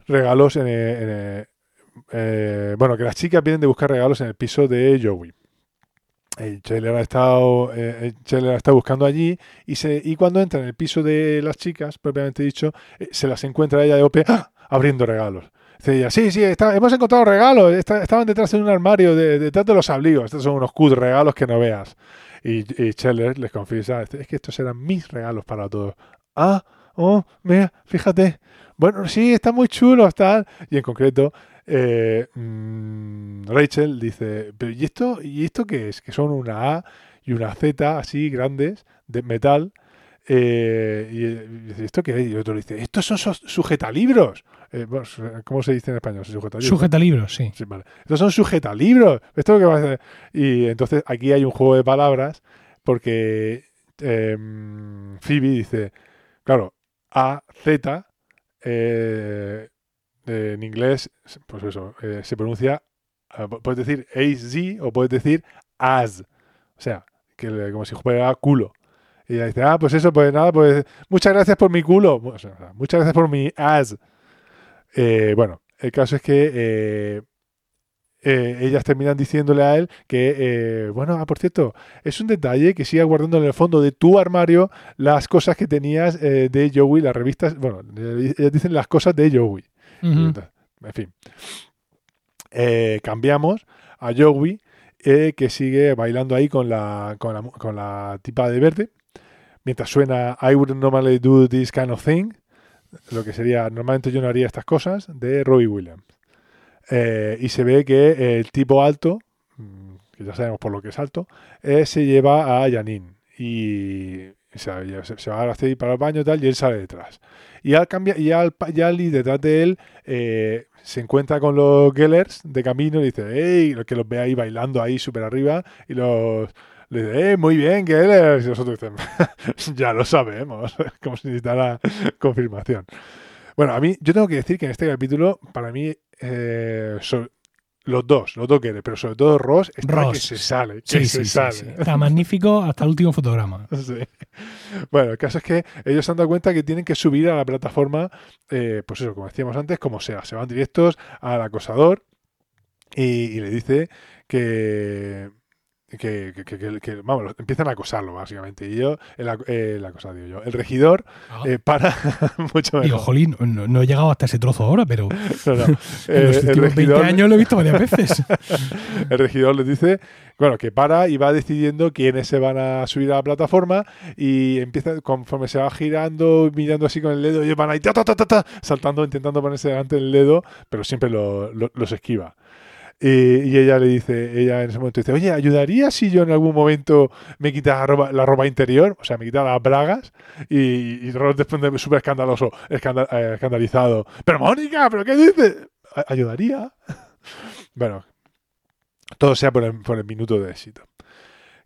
regalos en, en, eh, bueno, que las chicas vienen de buscar regalos en el piso de Joey. Chandler ha estado, eh, estado buscando allí y, se, y cuando entra en el piso de las chicas, propiamente dicho, eh, se las encuentra ella de OP ¡ah! abriendo regalos. Dice ella, sí, sí, está- hemos encontrado regalos, está- estaban detrás de un armario, de- detrás de los abrigos, estos son unos cut regalos que no veas. Y, y les confiesa, es que estos eran mis regalos para todos. Ah, oh, mira, fíjate. Bueno, sí, están muy chulos, tal. Y en concreto, eh, mm, Rachel dice, pero ¿y esto, ¿y esto qué es? Que son una A y una Z así grandes de metal. Eh, y eh, dice, ¿esto qué es? Y otro dice, estos son sujetalibros. Eh, bueno, ¿Cómo se dice en español? Sujetalibros. Sujeta libros, sí. Sí, vale. Estos son sujetalibros. Esto que va a hacer. Y entonces aquí hay un juego de palabras porque em, Phoebe dice, claro, A, Z, eh, eh, en inglés, pues eso, eh, se pronuncia, eh, puedes decir AZ o puedes decir as. O sea, que como si fuera culo. Y ella dice, ah, pues eso, pues nada, pues muchas gracias por mi culo. Muchas gracias por mi as. Eh, bueno, el caso es que ellas terminan diciéndole a él que, bueno, ah, por cierto, es un detalle que sigas guardando en el fondo de tu armario las cosas que tenías de Joey, las revistas, bueno, ellas dicen las cosas de Joey. En fin. Eh, cambiamos a Joey, eh, que sigue bailando ahí con la, con, la, tipa de verde, mientras suena I wouldn't normally do this kind of thing, lo que sería, normalmente yo no haría estas cosas, de Robbie Williams. Eh, y se ve que el tipo alto, mm, que ya sabemos por lo que es alto, se lleva a Janine. Y se, se- se va a hacer para el baño y tal, y él sale detrás. Y al cambia, y al, y Ali detrás de él eh, se encuentra con los Gellers de camino y dice, hey, que los ve ahí bailando ahí súper arriba, y los le dice, eh, muy bien, Gellers. Y nosotros dicen, ya lo sabemos, como si necesitara confirmación. Bueno, a mí, yo tengo que decir que en este capítulo, para mí, eh, los dos, los dos Gellers, pero sobre todo Ross, está Ross. que se sale, que Sí, se sí, sí, sale. sí. Está magnífico hasta el último fotograma. Sí. Bueno, el caso es que ellos se han dado cuenta que tienen que subir a la plataforma, eh, pues eso, como decíamos antes, como sea. Se van directos al acosador y, y le dice que, que, que- que- que- que, vamos, empiezan a acosarlo, básicamente. Y yo, el, eh, el acosado, digo yo, el regidor eh, para mucho Ah. Digo, mejor. jolín, no, no he llegado hasta ese trozo ahora, pero No, no. en Eh, los el, últimos 20 regidor, años lo he visto varias veces. el regidor les dice, bueno, que para y va decidiendo quiénes se van a subir a la plataforma y empieza, conforme se va girando, mirando así con el dedo, ellos van ahí, ta, ta, ta, ta, ta, saltando, intentando ponerse delante del dedo, pero siempre lo- lo- los esquiva. Y, y ella le dice, ella en ese momento dice, oye, ¿ayudaría si yo en algún momento me quitara la ropa, la ropa interior? O sea, me quitara las bragas. Y, y Ross responde súper escandaloso, escanda- eh, escandalizado. Pero Mónica, ¿pero qué dices? "A- ¿Ayudaría? bueno, todo sea por el, minuto de éxito.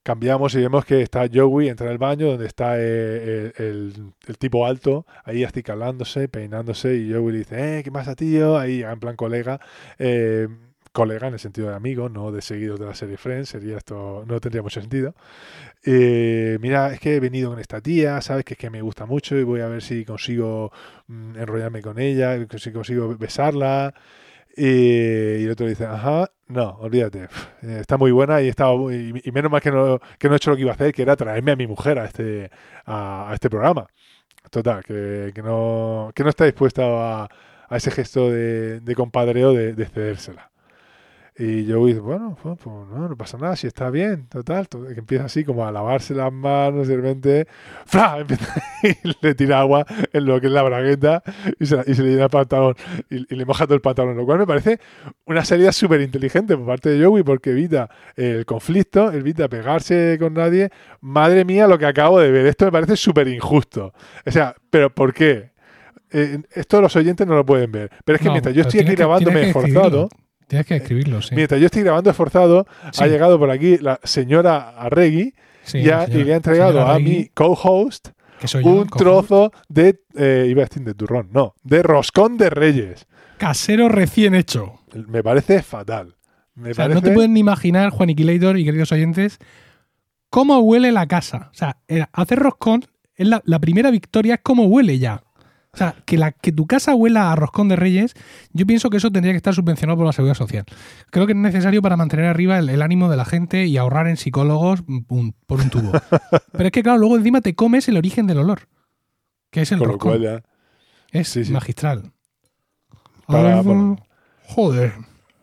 Cambiamos y vemos que está Joey, entra en el baño, donde está eh, el, tipo alto, ahí acicalándose, peinándose, y Joey le dice, eh, ¿qué pasa, tío? Ahí, en plan colega, eh, colega en el sentido de amigo, no de seguidos de la serie Friends, sería esto, no tendría mucho sentido. Eh, mira, es que he venido con esta tía, sabes que es que me gusta mucho y voy a ver si consigo mm, enrollarme con ella, si consigo besarla. Y, y el otro dice, ajá, no, olvídate, eh, está muy buena y, está, y, menos mal que no, que no he hecho lo que iba a hacer, que era traerme a mi mujer a este, a, este programa. Total, que, no, que no está dispuesta a, ese gesto de, compadreo de cedérsela. Y yo dice, bueno, pues, no, no pasa nada, si está bien, total. que empieza así como a lavarse las manos, de repente, ¡fra! Empieza, y le tira agua en lo que es la bragueta y se, y se le llena el pantalón y, y le moja todo el pantalón, lo cual me parece una salida súper inteligente por parte de Joey porque evita el conflicto, evita pegarse con nadie. Madre mía, lo que acabo de ver, esto me parece súper injusto. O sea, ¿pero por qué? Eh, esto los oyentes no lo pueden ver. Pero es que No, mientras yo estoy aquí grabándome esforzado. Tienes que escribirlo, sí. mientras yo estoy grabando esforzado, Sí. ha llegado por aquí la señora Arregui Sí, y, ha- señora- y le ha entregado a mi co-host yo, un trozo de, eh, iba a decir de turrón, no, de roscón de reyes. casero recién hecho. Me parece fatal. Me O sea, parece... no te pueden ni imaginar, Juaniquilator y queridos oyentes, cómo huele la casa. O sea, eh, hacer roscón es la, la primera victoria, es cómo huele ya. O sea, que, la, que tu casa huela a roscón de reyes, yo pienso que eso tendría que estar subvencionado por la seguridad social. Creo que es necesario para mantener arriba el, el ánimo de la gente y ahorrar en psicólogos un- por un tubo. Pero es que, claro, luego encima te comes el origen del olor, que es el Con lo roscón. cual ya... Es Sí, sí. magistral. Para-. Joder,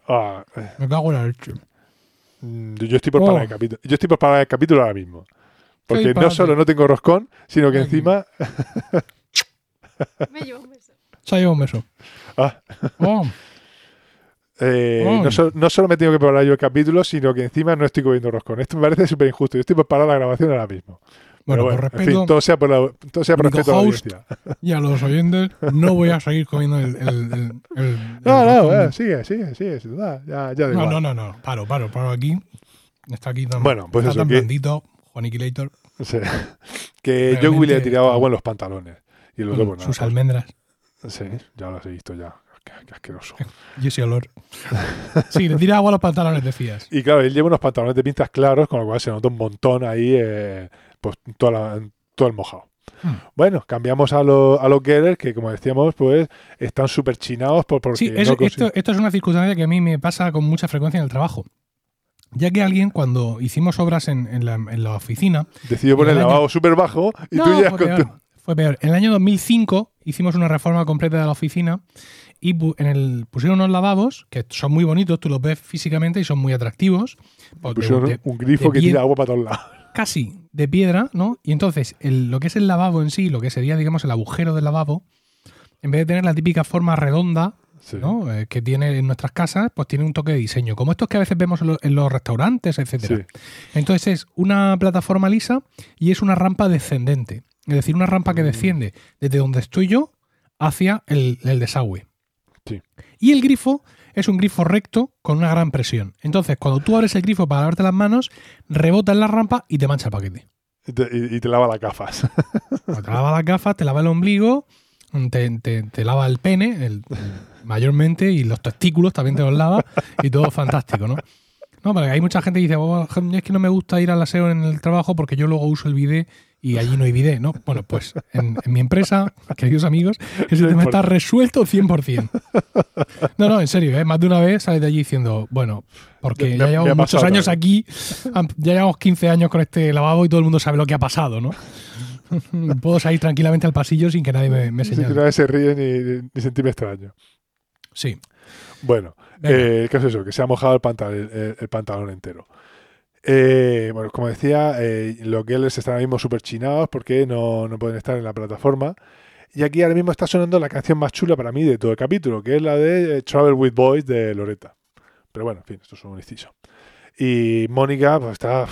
ah, eh, me cago en la leche. mm, yo estoy por Oh. parar el capítulo. Yo estoy por parar el capítulo ahora mismo. Porque no solo no tengo roscón, sino que encima... Me llevo un beso. Se ha llevado un beso. Ah. Oh, eh, Oh. no, so- no solo me tengo que parar yo el capítulo, sino que encima no estoy comiendo roscón. Esto me parece súper injusto. Yo estoy por parar la grabación ahora mismo. bueno, Pero por en respeto fin, todo sea por, la- todo sea por respeto a la audiencia. y a los oyentes, no voy a seguir comiendo el. el, el- el- el No, no, eh, sigue, sigue, sigue. sin duda, Ya, ya da no, igual. no, no, no, paro, paro, paro aquí. Está aquí tan, Bueno, pues está eso, tan que- blandito, Juaniquilator, Sí. Que Realmente- le ha tirado agua en los pantalones. Y pues sus nada, almendras pues, Sí, ya los he visto ya. Qué, qué asqueroso. y ese olor. Sí, le tira agua a los pantalones, decías. Y claro, él lleva unos pantalones de pintas claros, con lo cual se nota un montón ahí, eh, pues toda la- todo el mojado. Hmm. Bueno, cambiamos a, lo- a los Getters, que como decíamos, pues están súper chinados por, porque Sí, es- esto, esto es una circunstancia que a mí me pasa con mucha frecuencia en el trabajo. Ya que alguien, cuando hicimos obras en, en la, en la oficina, decidió poner el lavabo súper bajo y No, tú llegas con tu... fue peor. En el año 2005 hicimos una reforma completa de la oficina y en el, pusieron unos lavabos que son muy bonitos, tú los ves físicamente y son muy atractivos. Pues de- pusieron de- un grifo que tira agua para todos lados. casi de piedra, ¿no? Y entonces el- lo que es el lavabo en sí, lo que sería, digamos, el agujero del lavabo, en vez de tener la típica forma redonda, Sí. ¿no? Eh, que tiene en nuestras casas, pues tiene un toque de diseño, como estos que a veces vemos en, lo- en los restaurantes, etcétera. Sí. Entonces es una plataforma lisa y es una rampa descendente. Es decir, una rampa que Mm. desciende desde donde estoy yo hacia el, el desagüe. Sí. Y el grifo es un grifo recto con una gran presión. Entonces, cuando tú abres el grifo para lavarte las manos, rebota en la rampa y te mancha el paquete. Y te, y- y te lava las gafas. Cuando te lava las gafas, te lava el ombligo, te, te- te lava el pene, el- mayormente, y los testículos también te los lava, y todo fantástico, ¿no? No, porque hay mucha gente que dice, "Oh, es que no me gusta ir al aseo en el trabajo porque yo luego uso el bidet y allí no hay bidet, ¿no? Bueno, pues en, en mi empresa, queridos amigos, ese tema está resuelto 100%. No, no, en serio, ¿eh? más de una vez sales de allí diciendo, bueno, porque Me- ya llevamos muchos años aquí, ya llevamos 15 años con este lavabo y todo el mundo sabe lo que ha pasado, ¿no? Puedo salir tranquilamente al pasillo sin que nadie me, me señale. nadie se ríe ni, ni sentirme extraño. Sí. Bueno, eh, ¿qué es eso? Que se ha mojado el pantalón, el, el pantalón entero. Eh, bueno, como decía, eh, los Getters están ahora mismo súper chinados porque no, no pueden estar en la plataforma. Y aquí ahora mismo está sonando la canción más chula para mí de todo el capítulo, que es la de eh, Travel with Boys de Loretta. Pero bueno, en fin, esto es un inciso. Y Mónica pues está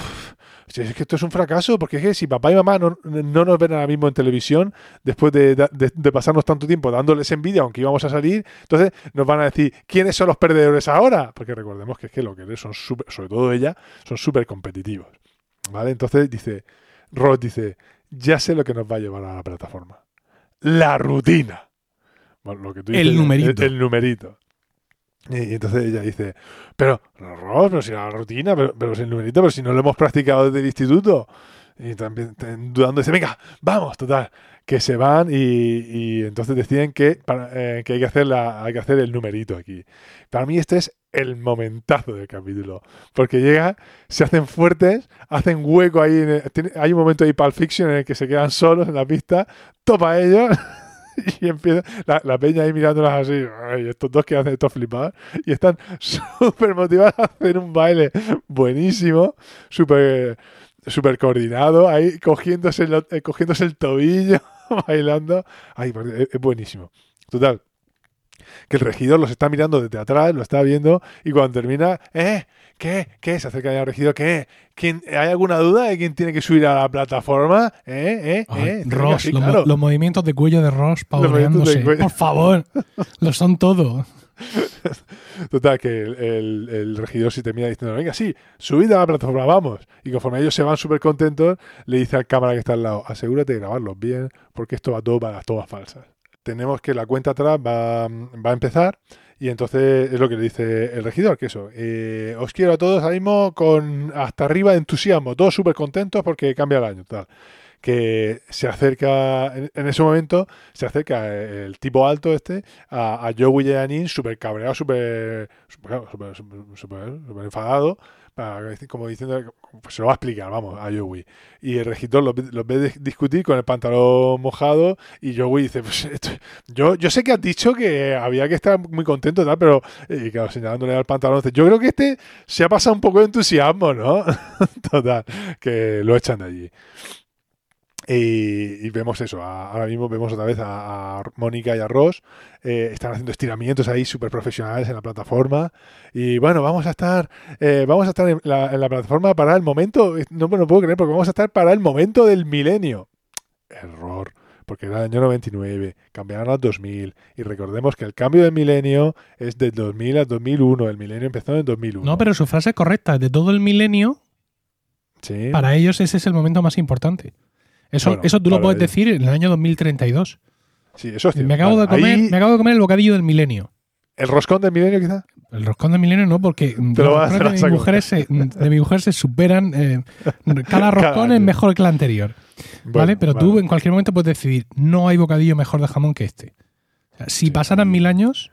es que esto es un fracaso, porque es que si papá y mamá no, no nos ven ahora mismo en televisión, después de, de- de pasarnos tanto tiempo dándoles envidia, aunque íbamos a salir, entonces nos van a decir, ¿quiénes son los perdedores ahora? Porque recordemos que es que lo que son súper, sobre todo ella, son súper competitivos. ¿Vale? Entonces dice, Ross dice, ya sé lo que nos va a llevar a la plataforma. La rutina. Bueno, lo que tú El numerito. El, el numerito. Y entonces ella dice, pero, Ross, pero si la rutina, pero, si el numerito, pero si no lo hemos practicado desde el instituto. Y también dudando, dice, venga, vamos, total. Que se van y, y entonces deciden que, para- eh, que hay, que hacer la, hay que hacer el numerito aquí. Para mí este es el momentazo del capítulo. Porque llega, se hacen fuertes, hacen hueco ahí. hay un momento ahí Pulp Fiction en el que se quedan solos en la pista, topa ellos. Y empieza la, la peña ahí mirándolas así, estos dos que hacen estos flipados, y están súper motivados a hacer un baile buenísimo, súper súper coordinado, ahí cogiéndose, el, eh, cogiéndose el tobillo, bailando. Ay, es buenísimo. Total. Que el regidor los está mirando desde atrás, lo está viendo, y cuando termina, ¿eh? ¿Qué? ¿Qué? Se acerca al regidor, ¿qué? ¿Quién, ¿Hay alguna duda de quién tiene que subir a la plataforma? ¿Eh? ¿Eh? ¿Eh? Ross, los, mo- claro. los movimientos de cuello de Ross cuello. Por favor, lo son todo. Total, que el, el- el regidor sí termina diciendo, venga, sí, subid a la plataforma, vamos. Y conforme ellos se van súper contentos, le dice al cámara que está al lado, asegúrate de grabarlos bien, porque esto va todo para las tomas falsas. Tenemos que la cuenta atrás va, va a empezar y entonces es lo que le dice el regidor, que eso, eh, os quiero a todos ahora mismo con hasta arriba de entusiasmo, todos súper contentos porque cambia el año, tal. Que se acerca, en, en ese momento, se acerca el tipo alto este a, a Joey súper cabreado, súper súper, súper, súper- súper enfadado, como diciendo, pues se lo va a explicar, vamos, a Joey. Y el regidor los, los ve dis- discutir con el pantalón mojado y Joey dice, pues esto- yo, yo sé que has dicho que había que estar muy contento, tal, pero, y claro, señalándole al pantalón, yo creo que este se ha pasado un poco de entusiasmo, ¿no? Total, que lo echan de allí. Y, y vemos eso, a- ahora mismo vemos otra vez a, a Mónica y a Ross, eh, están haciendo estiramientos ahí súper profesionales en la plataforma. Y bueno, vamos a estar, eh, vamos a estar en la, en la plataforma para el momento, no me lo puedo creer, porque vamos a estar para el momento del milenio. Error, porque era el año 99, cambiaron al 2000. Y recordemos que el cambio del milenio es del 2000 al 2001, el milenio empezó en el 2001. No, pero su frase es correcta. De todo el milenio, Sí. para ellos ese es el momento más importante. Eso, Bueno, eso tú lo puedes decir en el año 2032. Sí, eso es cierto. Me acabo, de comer, ahí- me acabo de comer el bocadillo del milenio. ¿El roscón del milenio quizá? El roscón del milenio no, porque vas de hacer mi, a mujer se, de mi mujer se superan. eh, cada roscón es mejor que el anterior. ¿Vale? Pero vale. tú en cualquier momento puedes decidir, no hay bocadillo mejor de jamón que este. O sea, si Sí. pasaran mil años,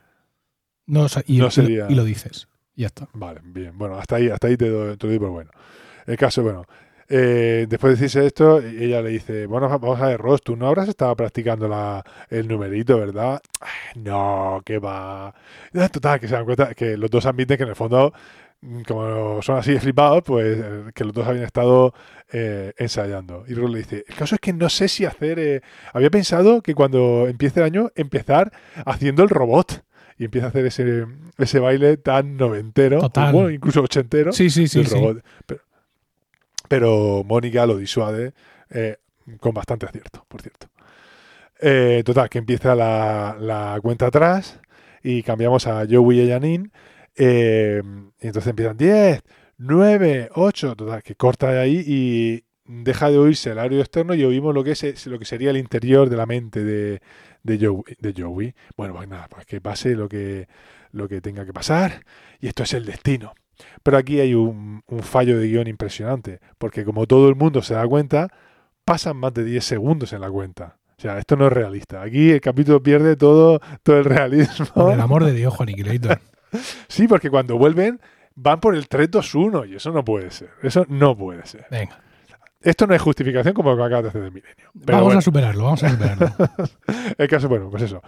no, o sea, y, No y- sería- y lo dices. Y ya está. Vale, bien. Bueno, hasta ahí, hasta ahí te doy, te doy por bueno. El caso, bueno, eh, después de decirse esto, ella le dice, bueno, vamos a ver, Ross, tú no habrás estado practicando la, el numerito, ¿verdad? Ay, no, que va. Total, que se dan cuenta que los dos admiten que en el fondo, mm, como son así flipados, pues eh, que los dos habían estado eh, ensayando. Y Ross le dice, el caso es que no sé si hacer... eh, Había pensado que cuando empiece el año, empezar haciendo el robot. Y empieza a hacer ese, ese baile tan noventero, Total. bueno, incluso ochentero, Sí, sí, sí. del sí. robot. Pero, pero Mónica lo disuade eh, con bastante acierto, por cierto. Eh, total, que empieza la, cuenta atrás y cambiamos a Joey y Janine. eh, y entonces empiezan 10, 9, 8, total, que corta de ahí y deja de oírse el audio externo y oímos lo que es lo que sería el interior de la mente de, de, Joey, de Joey. Bueno, pues nada, pues que pase lo que, lo que tenga que pasar y esto es el destino. Pero aquí hay un, un fallo de guion impresionante, porque como todo el mundo se da cuenta, pasan más de 10 segundos en la cuenta. O sea, esto no es realista. Aquí el capítulo pierde todo, todo el realismo. Por el amor de Dios, Juan Creator. Sí, porque cuando vuelven van por el 3-2-1 y eso no puede ser. Eso no puede ser. Venga, Esto no es justificación como lo que acabas de hacer del milenio. Pero vamos bueno, a superarlo, vamos a superarlo. el caso, bueno, pues eso.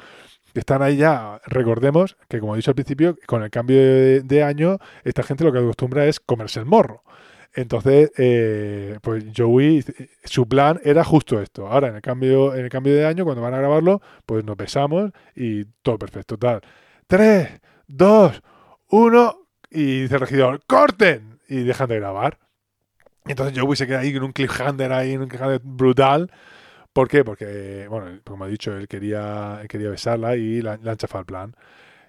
Están ahí ya, recordemos que como he dicho al principio, con el cambio de, año, esta gente lo que acostumbra es comerse el morro. Entonces, eh, pues Joey, su plan era justo esto. Ahora, en el cambio, en el cambio de año, cuando van a grabarlo, pues nos besamos y todo perfecto. Tal. 3, 2, 1, y dice el regidor, ¡corten! Y dejan de grabar. Entonces Joey se queda ahí con un cliffhanger ahí, un cliffhanger brutal. ¿Por qué? Porque, bueno, como he dicho, él quería, quería besarla y la, han chafado el plan.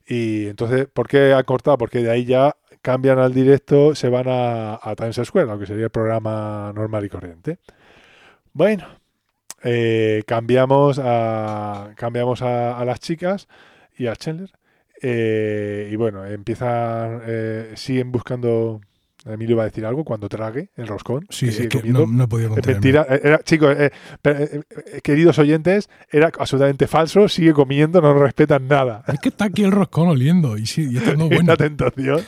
Y entonces, ¿por qué ha cortado? Porque de ahí ya cambian al directo, se van a, a Times Square, lo que sería el programa normal y corriente. Bueno, eh, cambiamos a cambiamos a, a las chicas y a Chandler. Eh, y bueno, empiezan, eh, siguen buscando. Emilio va a decir algo cuando trague el roscón. Sí, que es no, no he podido mentira, eh, era- chicos, eh, eh, eh, queridos oyentes, era absolutamente falso, sigue comiendo, no respetan nada. Es que está aquí el roscón oliendo y, sí, y esto no es Es bueno. una tentación.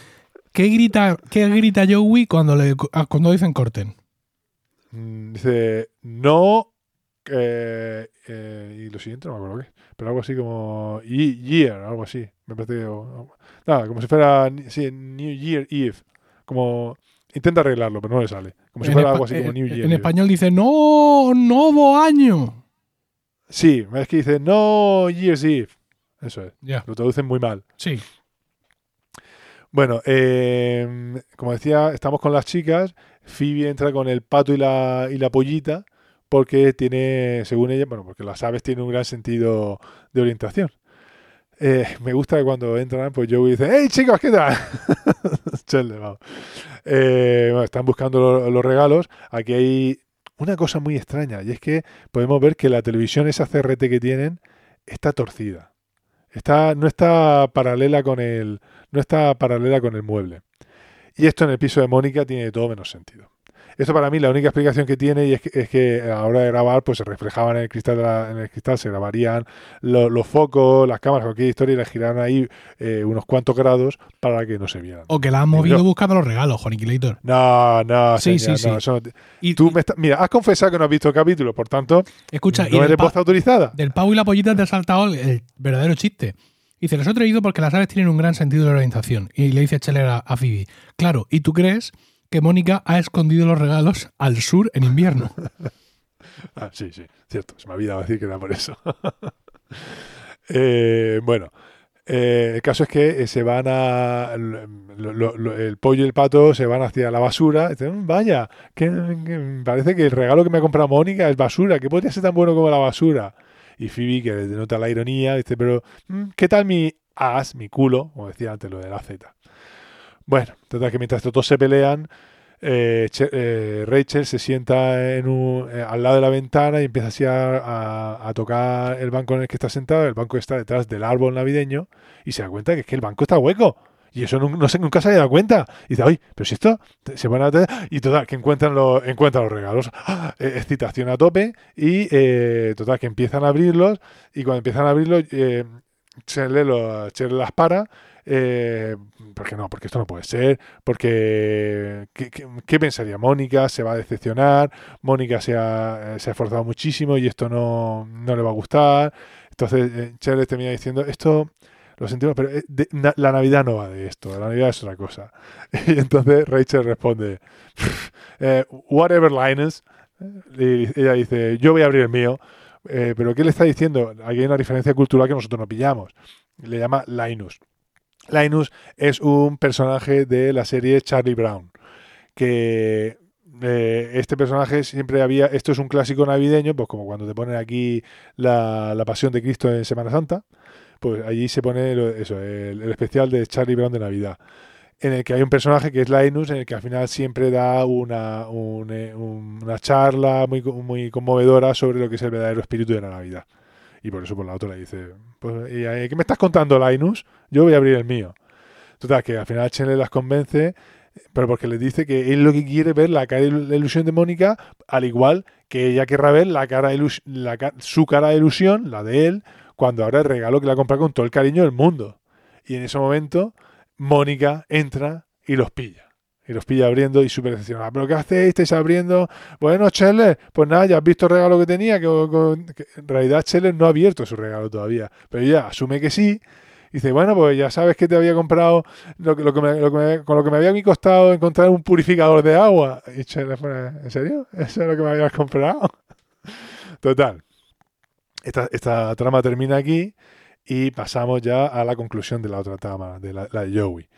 ¿Qué grita, ¿Qué grita Joey cuando, le, ah, cuando dicen corten? Mm, Dice, no, y lo siguiente no me acuerdo qué, pero algo así como ye- year, algo así, me parece nada, como si fuera, sí, New Year Eve, como, intenta arreglarlo, pero no le sale, como si En, fuera algo así como en- New Year en español dice no, nuevo año. Sí, es que dice, no Year's Eve, eso es, lo traducen muy mal. sí. Bueno, eh, como decía, estamos con las chicas. Phoebe entra con el pato y la, y la pollita porque tiene, según ella, bueno, porque las aves tienen un gran sentido de orientación. Eh, me gusta que cuando entran, pues Joey dice, ¡Hey chicos, qué tal! Chele, vamos. Eh, están buscando lo- los regalos. Aquí hay una cosa muy extraña y es que podemos ver que la televisión, esa CRT que tienen, está torcida. Está, no está paralela con el, no está paralela con el mueble. Y esto en el piso de Mónica tiene todo menos sentido. Esto para mí la única explicación que tiene y es que, es que a la hora de grabar pues se reflejaban en el cristal, de la- en el cristal se grabarían lo- los focos, las cámaras, cualquier historia y le giraron ahí eh, unos cuantos grados para que no se vieran. O que la han movido buscando los regalos, Juaniquilator. No, no, Sí, señor, sí, no, sí. eso no te- Y Tú me estás- mira, has confesado que no has visto el capítulo, por tanto, escucha, y no del, eres voz autorizada. del pavo y la pollita te ha saltado el, el verdadero chiste. Dice, los he traído porque las aves tienen un gran sentido de orientación. Y le dice Scheller a, a Phoebe, claro, ¿y tú crees que Mónica ha escondido los regalos al sur en invierno? Ah, sí, sí, cierto. Se me ha olvidado decir que era por eso. Eh, bueno, eh, el caso es que eh, se van a. el pollo y el pato se van hacia la basura. dicen, "Mm, vaya, que, parece que el regalo que me ha comprado Mónica es basura. que podría ser tan bueno como la basura? Y Phoebe, que denota la ironía, dice, pero "Mm, ¿qué tal mi as, mi culo? Como decía antes lo de la Z. Bueno, total que mientras todos se pelean, eh, eh, Rachel se sienta en un- eh, al lado de la ventana y empieza así a, tocar el banco en el que está sentado. El banco está detrás del árbol navideño y se da cuenta que es que el banco está hueco. Y eso nun- no, sé, nunca se había dado cuenta. Y dice, oye, pero si esto se van a... Y total, que encuentran, los encuentran los regalos. ¡Ah! Eh, excitación a tope. Y total, que empiezan a abrirlos. Y cuando empiezan a abrirlos, eh, Chandler, lo- Chandler las para. Eh, porque no, porque esto no puede ser, porque ¿qué, pensaría Mónica? Se va a decepcionar, Mónica se ha, eh, se ha esforzado muchísimo y esto no, no le va a gustar. Entonces eh, Chandler termina diciendo, esto lo sentimos, pero eh, la Navidad no va de esto, la Navidad es otra cosa. Y entonces Rachel responde, whatever Linus, y ella dice, yo voy a abrir el mío. Pero ¿qué le está diciendo? Aquí hay una diferencia cultural que nosotros no pillamos. Le llama Linus. Linus es un personaje de la serie Charlie Brown. Que eh, este personaje siempre había. Esto es un clásico navideño, pues como cuando te ponen aquí la, Pasión de Cristo en Semana Santa. Pues allí se pone eso, el, especial de Charlie Brown de Navidad. En el que hay un personaje que es Linus, en el que al final siempre da una, un, eh, un- una charla muy, muy conmovedora sobre lo que es el verdadero espíritu de la Navidad. Y por eso por la otra le dice, pues, ¿y, ¿qué me estás contando, Linus? Yo voy a abrir el mío. Total, que al final Chandler las convence, pero porque les dice que él lo que quiere ver la cara de ilu- la ilusión de Mónica, al igual que ella querrá ver la cara de la su cara de ilusión, la de él, cuando ahora el regalo que le ha comprado con todo el cariño del mundo. Y en ese momento, Mónica entra y los pilla. Y los pilla abriendo y súper decepcionada. ¿Pero qué hacéis? ¿Estáis abriendo? Bueno, Chandler, pues nada, ya has visto el regalo que tenía. Que, en realidad, Chandler no ha abierto su regalo todavía. Pero ella asume que sí. Y dice, bueno, pues ya sabes que te había comprado lo, que- lo que con lo que me había costado encontrar un purificador de agua. Y Chandler pone, ¿en serio? ¿Eso es lo que me habías comprado? Total. Esta, esta trama termina aquí y pasamos ya a la conclusión de la otra trama, de la, la de Joey,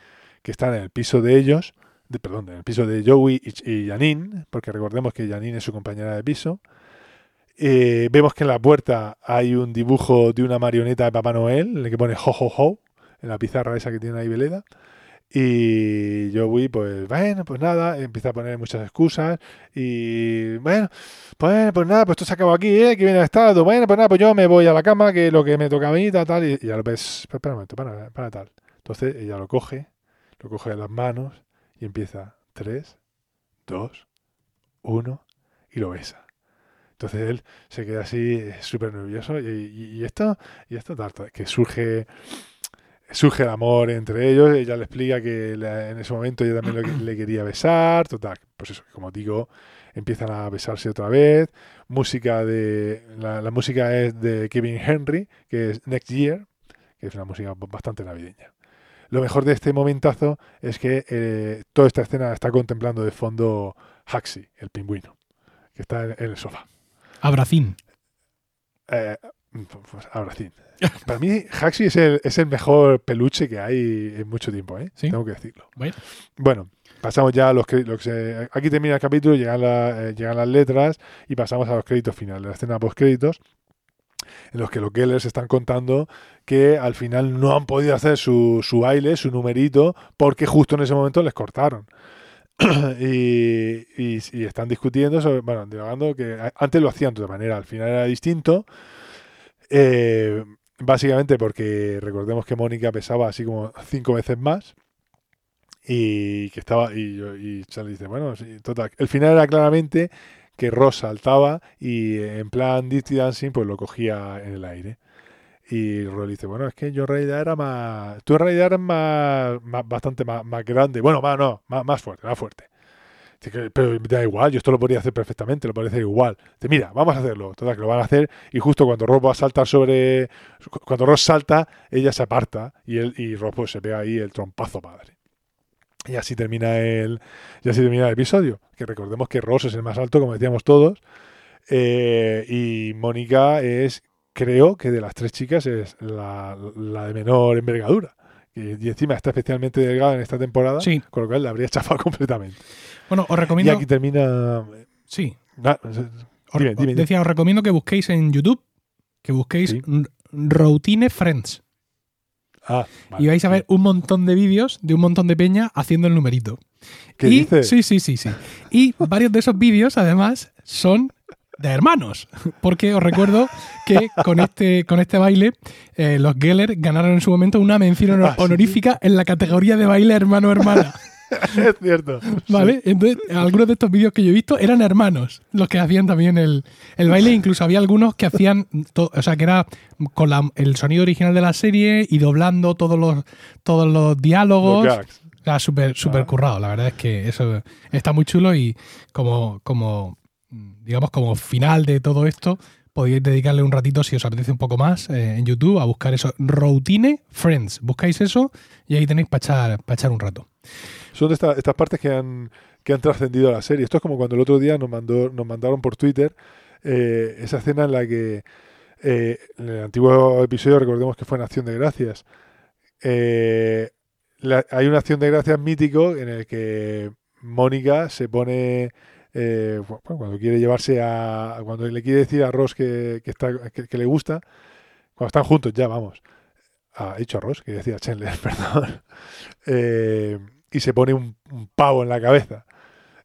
que están en el piso de ellos, de, perdón, en el piso de Joey y, Janine, porque recordemos que Janine es su compañera de piso. Eh, vemos que en la puerta hay un dibujo de una marioneta de Papá Noel, en el que pone ho ho ho, en la pizarra esa que tiene ahí Veleda. Y Joey, pues bueno, pues nada, empieza a poner muchas excusas. Y bueno, pues, pues nada, pues esto se acabó aquí, ¿eh? Que viene el estado. Bueno, pues nada, pues yo me voy a la cama, que lo que me toca a mí, tal. Y, ya lo ves, espera un momento, para, para tal. Entonces ella lo coge, lo coge de las manos y empieza 3, 2, 1 y lo besa. Entonces él se queda así súper nervioso y, esto, y esto tal, que surge surge el amor entre ellos, ella le explica que en ese momento ella también lo le quería besar, total, pues eso, como digo, empiezan a besarse otra vez, música de, la, la música es de Kevin Henry, que es Next Year, que es una música bastante navideña. Lo mejor de este momentazo es que eh, toda esta escena está contemplando de fondo Haxi, el pingüino, que está en, en el sofá. Abracín. Eh, pues ahora sí. Para mí, Haxi es el, es el mejor peluche que hay en mucho tiempo, ¿eh? ¿Sí? Tengo que decirlo. Bueno. Bueno, pasamos ya a los créditos. Aquí termina el capítulo, llegan, la- eh, llegan las letras y pasamos a los créditos finales, la escena post créditos, en los que los Gellers están contando que al final no han podido hacer su, su baile, su numerito, porque justo en ese momento les cortaron. y, y- están discutiendo sobre, bueno, divagando que antes lo hacían de otra manera, al final era distinto. Eh, básicamente porque recordemos que Mónica pesaba así como cinco veces más y que estaba y, y Charlie dice bueno sí, total el final era claramente que Ross saltaba y en plan Dirty Dancing pues lo cogía en el aire y Ross dice bueno es que yo en realidad era más tú en realidad eres más, bastante más, grande bueno más no más, más fuerte más fuerte que, pero da igual, yo esto lo podría hacer perfectamente, lo podría hacer igual. Dice, mira, vamos a hacerlo. Total, que lo van a hacer y justo cuando Ross va a saltar sobre... Cuando Ross salta, ella se aparta y, él, y Ross pues, se pega ahí el trompazo padre. Y así termina el, y así termina el episodio. Que recordemos que Ross es el más alto, como decíamos todos. eh, y Mónica es, creo que de las tres chicas es la, la de menor envergadura. Y, y encima está especialmente delgada en esta temporada, Sí. con lo cual la habría chafado completamente. Bueno, os Y recomiendo. aquí termina. Sí. Ah, Os, dime, os dime, dime. decía, os recomiendo que busquéis en YouTube, que busquéis Sí. Routine Friends. Ah, vale, y vais a ver un montón de vídeos de un montón de peña haciendo el numerito. ¿Qué y, dices? Sí, sí, sí, sí. Y varios de esos vídeos, además, son de hermanos. Porque os recuerdo que con este, con este baile, eh, los Geller ganaron en su momento una mención Ah, honorífica en la categoría de baile hermano-hermana. es cierto. ¿Vale? Entonces, algunos de estos vídeos que yo he visto eran hermanos los que hacían también el, el baile. Incluso había algunos que hacían, o sea, que era con la- el sonido original de la serie y doblando todos los, todos los Los diálogos. gags. Era súper Ah. currado. La verdad es que eso está muy chulo y como, como, digamos, como final de todo esto, podéis dedicarle un ratito, si os apetece un poco más, eh, en YouTube a buscar eso. Routine Friends. Buscáis eso y ahí tenéis para echar, para echar un rato. Son esta- estas partes que han, que han trascendido la serie. Esto es como cuando el otro día nos, mandó, nos mandaron por Twitter eh, esa escena en la que eh, en el antiguo episodio, recordemos que fue en Acción de Gracias, eh, hay una Acción de Gracias mítico en el que Mónica se pone... eh, bueno, cuando quiere llevarse a... Cuando le quiere decir a Ross que, que está, que le gusta, cuando están juntos ya, vamos. Ah, he dicho Ross, que decía Chandler, perdón. Eh, y se pone un, un pavo en la cabeza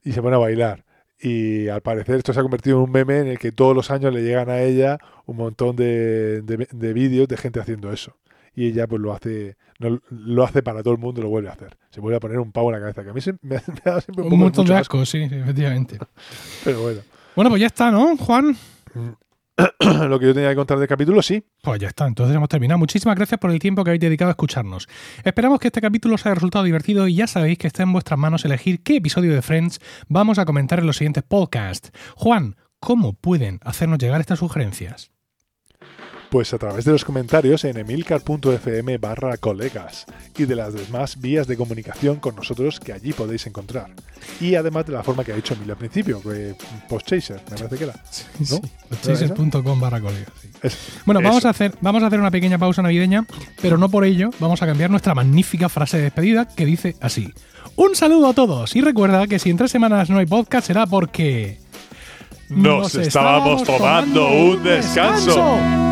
y se pone a bailar. Y al parecer esto se ha convertido en un meme en el que todos los años le llegan a ella un montón de, de- de vídeos de gente haciendo eso. Y ella pues lo hace no, lo hace para todo el mundo y lo vuelve a hacer. Se vuelve a poner un pavo en la cabeza, que a mí se- me, me da siempre un, Un montón mucho de asco, asco, sí, sí, efectivamente. Pero bueno, Bueno, pues ya está, ¿no, Juan? lo que yo tenía que contar del capítulo, sí. Pues ya está, entonces hemos terminado. Muchísimas gracias por el tiempo que habéis dedicado a escucharnos. Esperamos que este capítulo os haya resultado divertido y ya sabéis que está en vuestras manos elegir qué episodio de Friends vamos a comentar en los siguientes podcasts. Juan, ¿cómo pueden hacernos llegar estas sugerencias? Pues a través de los comentarios en emilcar.fm barra colegas y de las demás vías de comunicación con nosotros que allí podéis encontrar. Y además de la forma que ha dicho Emilio al principio, que postchaser, me parece que era. Sí, chaser.com barra colega. sí. Es- Bueno, eso. vamos a, hacer, vamos a hacer una pequeña pausa navideña, pero no por ello vamos a cambiar nuestra magnífica frase de despedida que dice así. Un saludo a todos y recuerda que si en tres semanas no hay podcast será porque... Nos estábamos tomando un descanso.